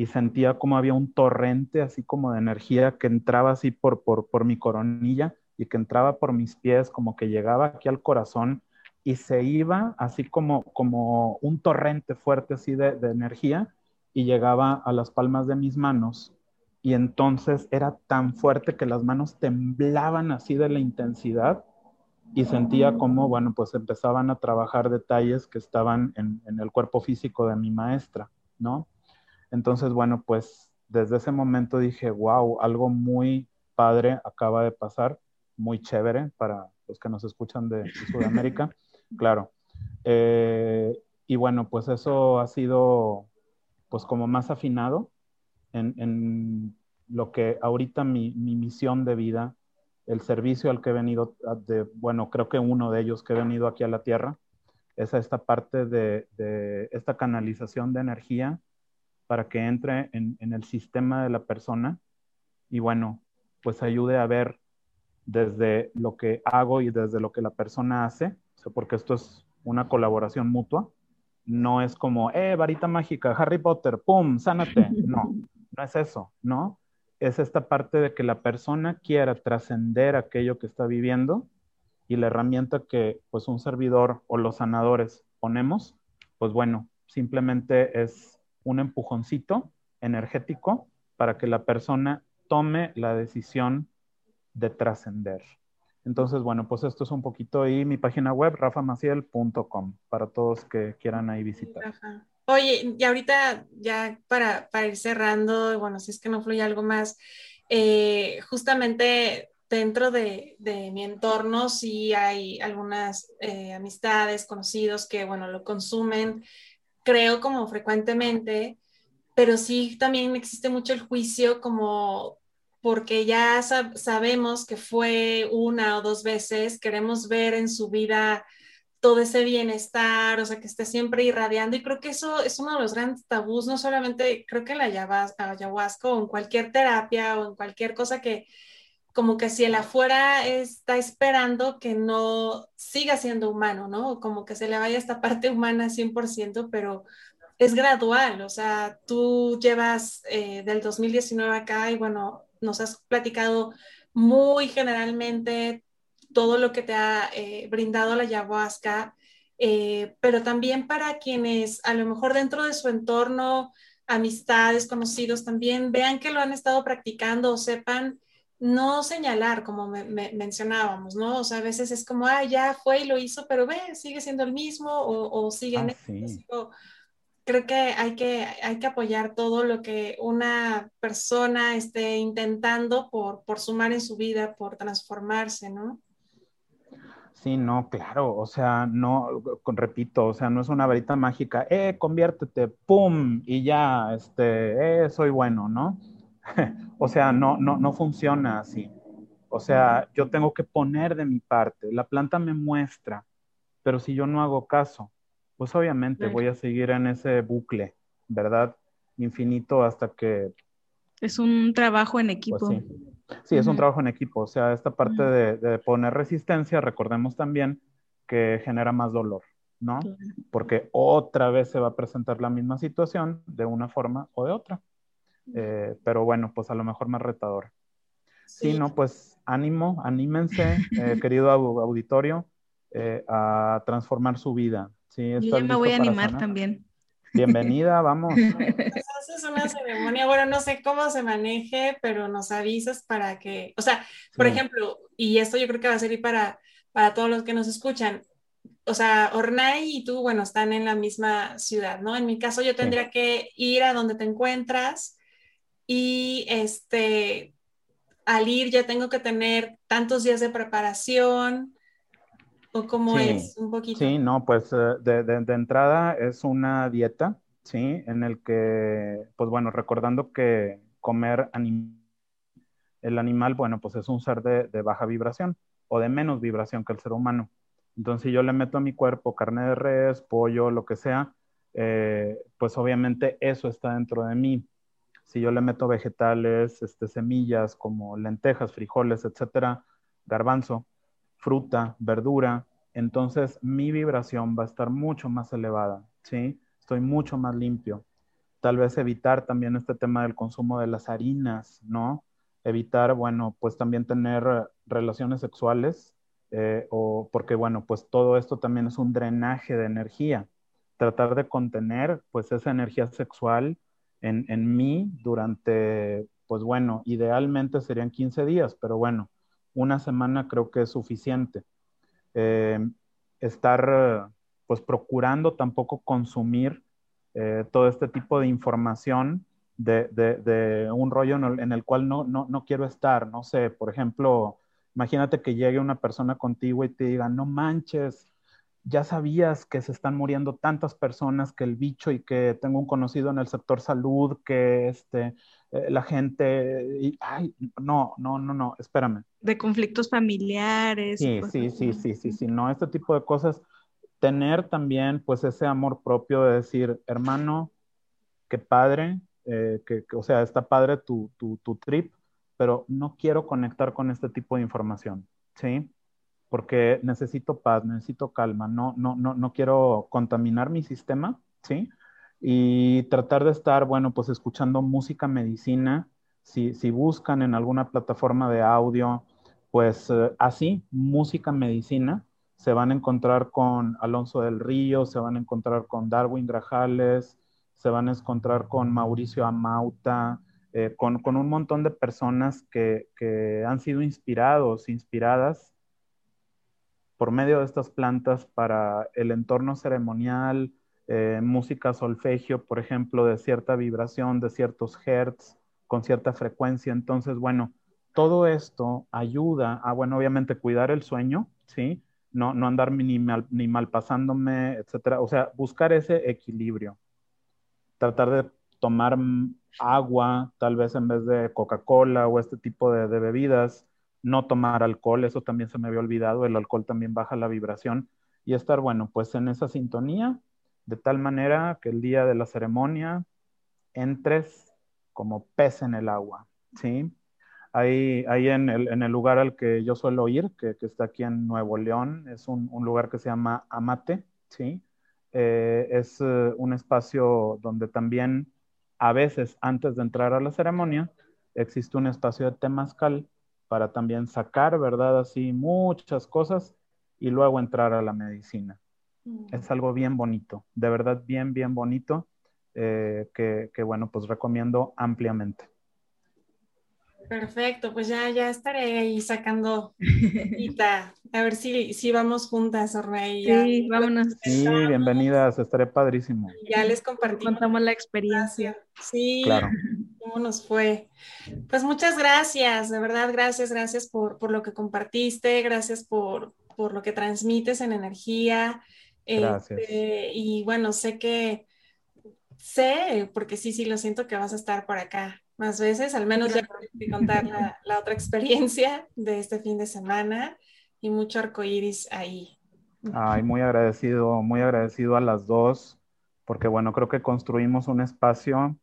y sentía como había un torrente así como de energía que entraba así por, por, mi coronilla y que entraba por mis pies, como que llegaba aquí al corazón y se iba así como, como un torrente fuerte así de, de energía y llegaba a las palmas de mis manos y entonces era tan fuerte que las manos temblaban así de la intensidad y sentía como, bueno, pues empezaban a trabajar detalles que estaban en, en el cuerpo físico de mi maestra, ¿no? Entonces, bueno, pues desde ese momento dije, wow, algo muy padre acaba de pasar, muy chévere para los que nos escuchan de, Sudamérica, claro. Eh, y bueno, pues eso ha sido pues como más afinado en, lo que ahorita mi, misión de vida, el servicio al que he venido, de, bueno, creo que uno de ellos que he venido aquí a la Tierra, es esta parte de, de esta canalización de energía para que entre en, el sistema de la persona y bueno, pues ayude a ver desde lo que hago y desde lo que la persona hace, porque esto es una colaboración mutua, no es como, eh, varita mágica, Harry Potter, ¡pum!, sánate. No, no es eso, ¿no? Es esta parte de que la persona quiera trascender aquello que está viviendo y la herramienta que pues un servidor o los sanadores ponemos, pues bueno, simplemente es un empujoncito energético para que la persona tome la decisión de trascender. Entonces, bueno, pues esto es un poquito y mi página web, rafamaciel.com, para todos que quieran ahí visitar. Oye, y ahorita ya para, ir cerrando, bueno, si es que no fluye algo más, eh, justamente dentro de, mi entorno sí hay algunas eh, amistades, conocidos que, bueno, lo consumen creo como frecuentemente, pero sí también existe mucho el juicio como porque ya sabemos que fue una o dos veces, queremos ver en su vida todo ese bienestar, o sea, que esté siempre irradiando. Y creo que eso es uno de los grandes tabús, no solamente creo que la ayahuasca o en cualquier terapia o en cualquier cosa que como que si el afuera está esperando que no siga siendo humano, ¿no? Como que se le vaya esta parte humana 100%, pero es gradual, o sea, tú llevas eh, del 2019 acá y bueno, nos has platicado muy generalmente todo lo que te ha eh, brindado la ayahuasca, eh, pero también para quienes a lo mejor dentro de su entorno, amistades, conocidos, también vean que lo han estado practicando o sepan no señalar, como mencionábamos, ¿no? O sea, a veces es como, ah, ya fue y lo hizo, pero ve, sigue siendo el mismo o, sigue en ah, Creo que hay, que hay que apoyar todo lo que una persona esté intentando por, por sumar en su vida, por transformarse, ¿no? Sí, no, claro, o sea, no, repito, o sea, no es una varita mágica, eh, conviértete, pum, y ya, este, eh, soy bueno, ¿no? o sea, no, no, no funciona así. O sea, yo tengo que poner de mi parte. La planta me muestra, pero si yo no hago caso, pues obviamente voy a seguir en ese bucle, ¿verdad? Infinito hasta que... Es un trabajo en equipo. Pues sí. es un trabajo en equipo. O sea, esta parte de, poner resistencia, recordemos también que genera más dolor, ¿no? Porque otra vez se va a presentar la misma situación de una forma o de otra. Eh, pero bueno, pues a lo mejor más retador. Sí, no, pues ánimo, anímense, eh, querido auditorio, eh, a transformar su vida. Sí, Yo ya me voy a animar también. Bienvenida, vamos. Es una ceremonia, bueno, no sé cómo se maneje, pero nos avisas para que, o sea, por ejemplo, y esto yo creo que va a servir para, para todos los que nos escuchan, o sea, Ornay y tú, bueno, están en la misma ciudad, ¿no? En mi caso yo tendría que ir a donde te encuentras, y este, al ir ya tengo que tener tantos días de preparación o cómo es un poquito. Sí, no, pues eh, de, de, entrada es una dieta, ¿sí? En el que, pues bueno, recordando que comer el animal, bueno, pues es un ser de, de, baja vibración o de menos vibración que el ser humano. Entonces, si yo le meto a mi cuerpo carne de res, pollo, lo que sea, eh, pues obviamente eso está dentro de mí si yo le meto vegetales, este, semillas como lentejas, frijoles, etcétera, garbanzo, fruta, verdura, entonces mi vibración va a estar mucho más elevada, ¿sí? Estoy mucho más limpio. Tal vez evitar también este tema del consumo de las harinas, ¿no? Evitar, bueno, pues también tener relaciones sexuales, eh, o porque, bueno, pues todo esto también es un drenaje de energía. Tratar de contener, pues, esa energía sexual, en, mí durante, pues bueno, idealmente serían 15 días, pero bueno, una semana creo que es suficiente. Eh, estar, pues procurando tampoco consumir eh, todo este tipo de información de, un rollo en el, cual no, no, no, quiero estar. No sé, por ejemplo, imagínate que llegue una persona contigo y te diga, no manches, ya sabías que se están muriendo tantas personas, que el bicho y que tengo un conocido en el sector salud, que este, eh, la gente, y, ay, no, no, no, no, espérame. De conflictos familiares. Sí, sí, sí, sí, sí, sí, no, este tipo de cosas. Tener también, pues, ese amor propio de decir, hermano, qué padre, eh, que, o sea, está padre tu, tu, tu trip, pero no quiero conectar con este tipo de información, ¿sí? Porque necesito paz, necesito calma, no, no, no, no quiero contaminar mi sistema, ¿sí? Y tratar de estar, bueno, pues escuchando música medicina, si, si buscan en alguna plataforma de audio, pues eh, así, música medicina, se van a encontrar con Alonso del Río, se van a encontrar con Darwin Grajales, se van a encontrar con Mauricio Amauta, eh, con, con, un montón de personas que, que han sido inspirados, inspiradas por medio de estas plantas para el entorno ceremonial, eh, música solfegio, por ejemplo, de cierta vibración, de ciertos hertz, con cierta frecuencia. Entonces, bueno, todo esto ayuda a, bueno, obviamente cuidar el sueño, ¿sí? No, no andar ni mal, ni mal pasándome, etcétera. O sea, buscar ese equilibrio. Tratar de tomar agua, tal vez en vez de Coca-Cola o este tipo de bebidas, no tomar alcohol, eso también se me había olvidado, el alcohol también baja la vibración. y estar, bueno, pues en esa sintonía, de tal manera que el día de la ceremonia entres como pez en el agua, ¿sí? Ahí, ahí en, el, en el lugar al que yo suelo ir, que, que está aquí en Nuevo León, es un, un lugar que se llama Amate, ¿sí? Eh, es uh, un espacio donde también a veces antes de entrar a la ceremonia existe un espacio de temazcal para también sacar, ¿verdad? Así muchas cosas y luego entrar a la medicina. Mm. Es algo bien bonito, de verdad bien, bien bonito, eh, que, que, bueno, pues recomiendo ampliamente. Perfecto, pues ya, ya estaré ahí sacando cita. A ver si, si vamos juntas, Ornay. Sí, vámonos. Sí, bienvenidas, estaré padrísimo. Ya les compartimos. Contamos la experiencia. Sí, claro. Cómo nos fue. Pues muchas gracias, de verdad, gracias, gracias por, por lo que compartiste, gracias por, por lo que transmites en energía. Gracias. Este, y bueno, sé que, sé, porque sí, sí, lo siento que vas a estar por acá más veces, al menos ya que contar la, otra experiencia de este fin de semana y mucho arcoíris ahí. Ay, muy agradecido, muy agradecido a las dos, porque bueno, creo que construimos un espacio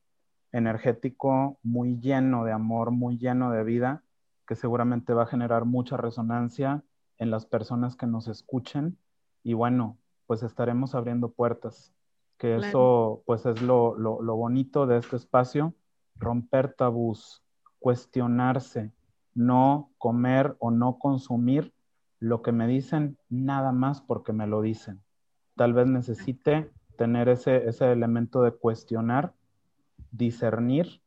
energético muy lleno de amor, muy lleno de vida, que seguramente va a generar mucha resonancia en las personas que nos escuchen. Y bueno, pues estaremos abriendo puertas, que eso pues es lo, lo, lo bonito de este espacio romper tabús, cuestionarse, no comer o no consumir lo que me dicen nada más porque me lo dicen. Tal vez necesite tener ese, ese elemento de cuestionar, discernir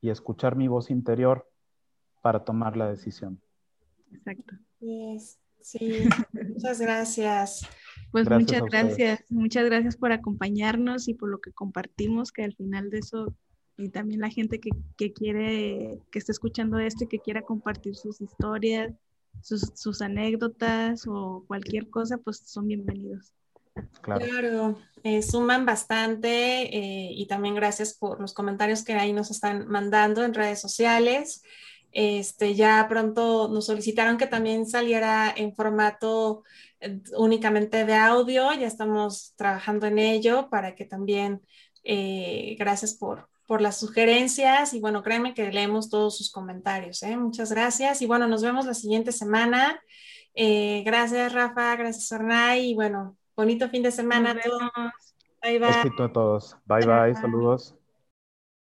y escuchar mi voz interior para tomar la decisión. Exacto. Sí, muchas gracias. Pues muchas gracias, muchas gracias por acompañarnos y por lo que compartimos, que al final de eso y también la gente que, que, quiere, que esté escuchando esto y que quiera compartir sus historias, sus, sus anécdotas o cualquier cosa, pues son bienvenidos. Claro, eh, suman bastante eh, y también gracias por los comentarios que ahí nos están mandando en redes sociales. Este, ya pronto nos solicitaron que también saliera en formato eh, únicamente de audio, ya estamos trabajando en ello para que también, gracias por, por las sugerencias y bueno, créeme que leemos todos sus comentarios. Muchas gracias y bueno, nos vemos la siguiente semana. Gracias Rafa, gracias Ornay y bueno, bonito fin de semana a todos. Bye bye. a todos. Bye bye, saludos.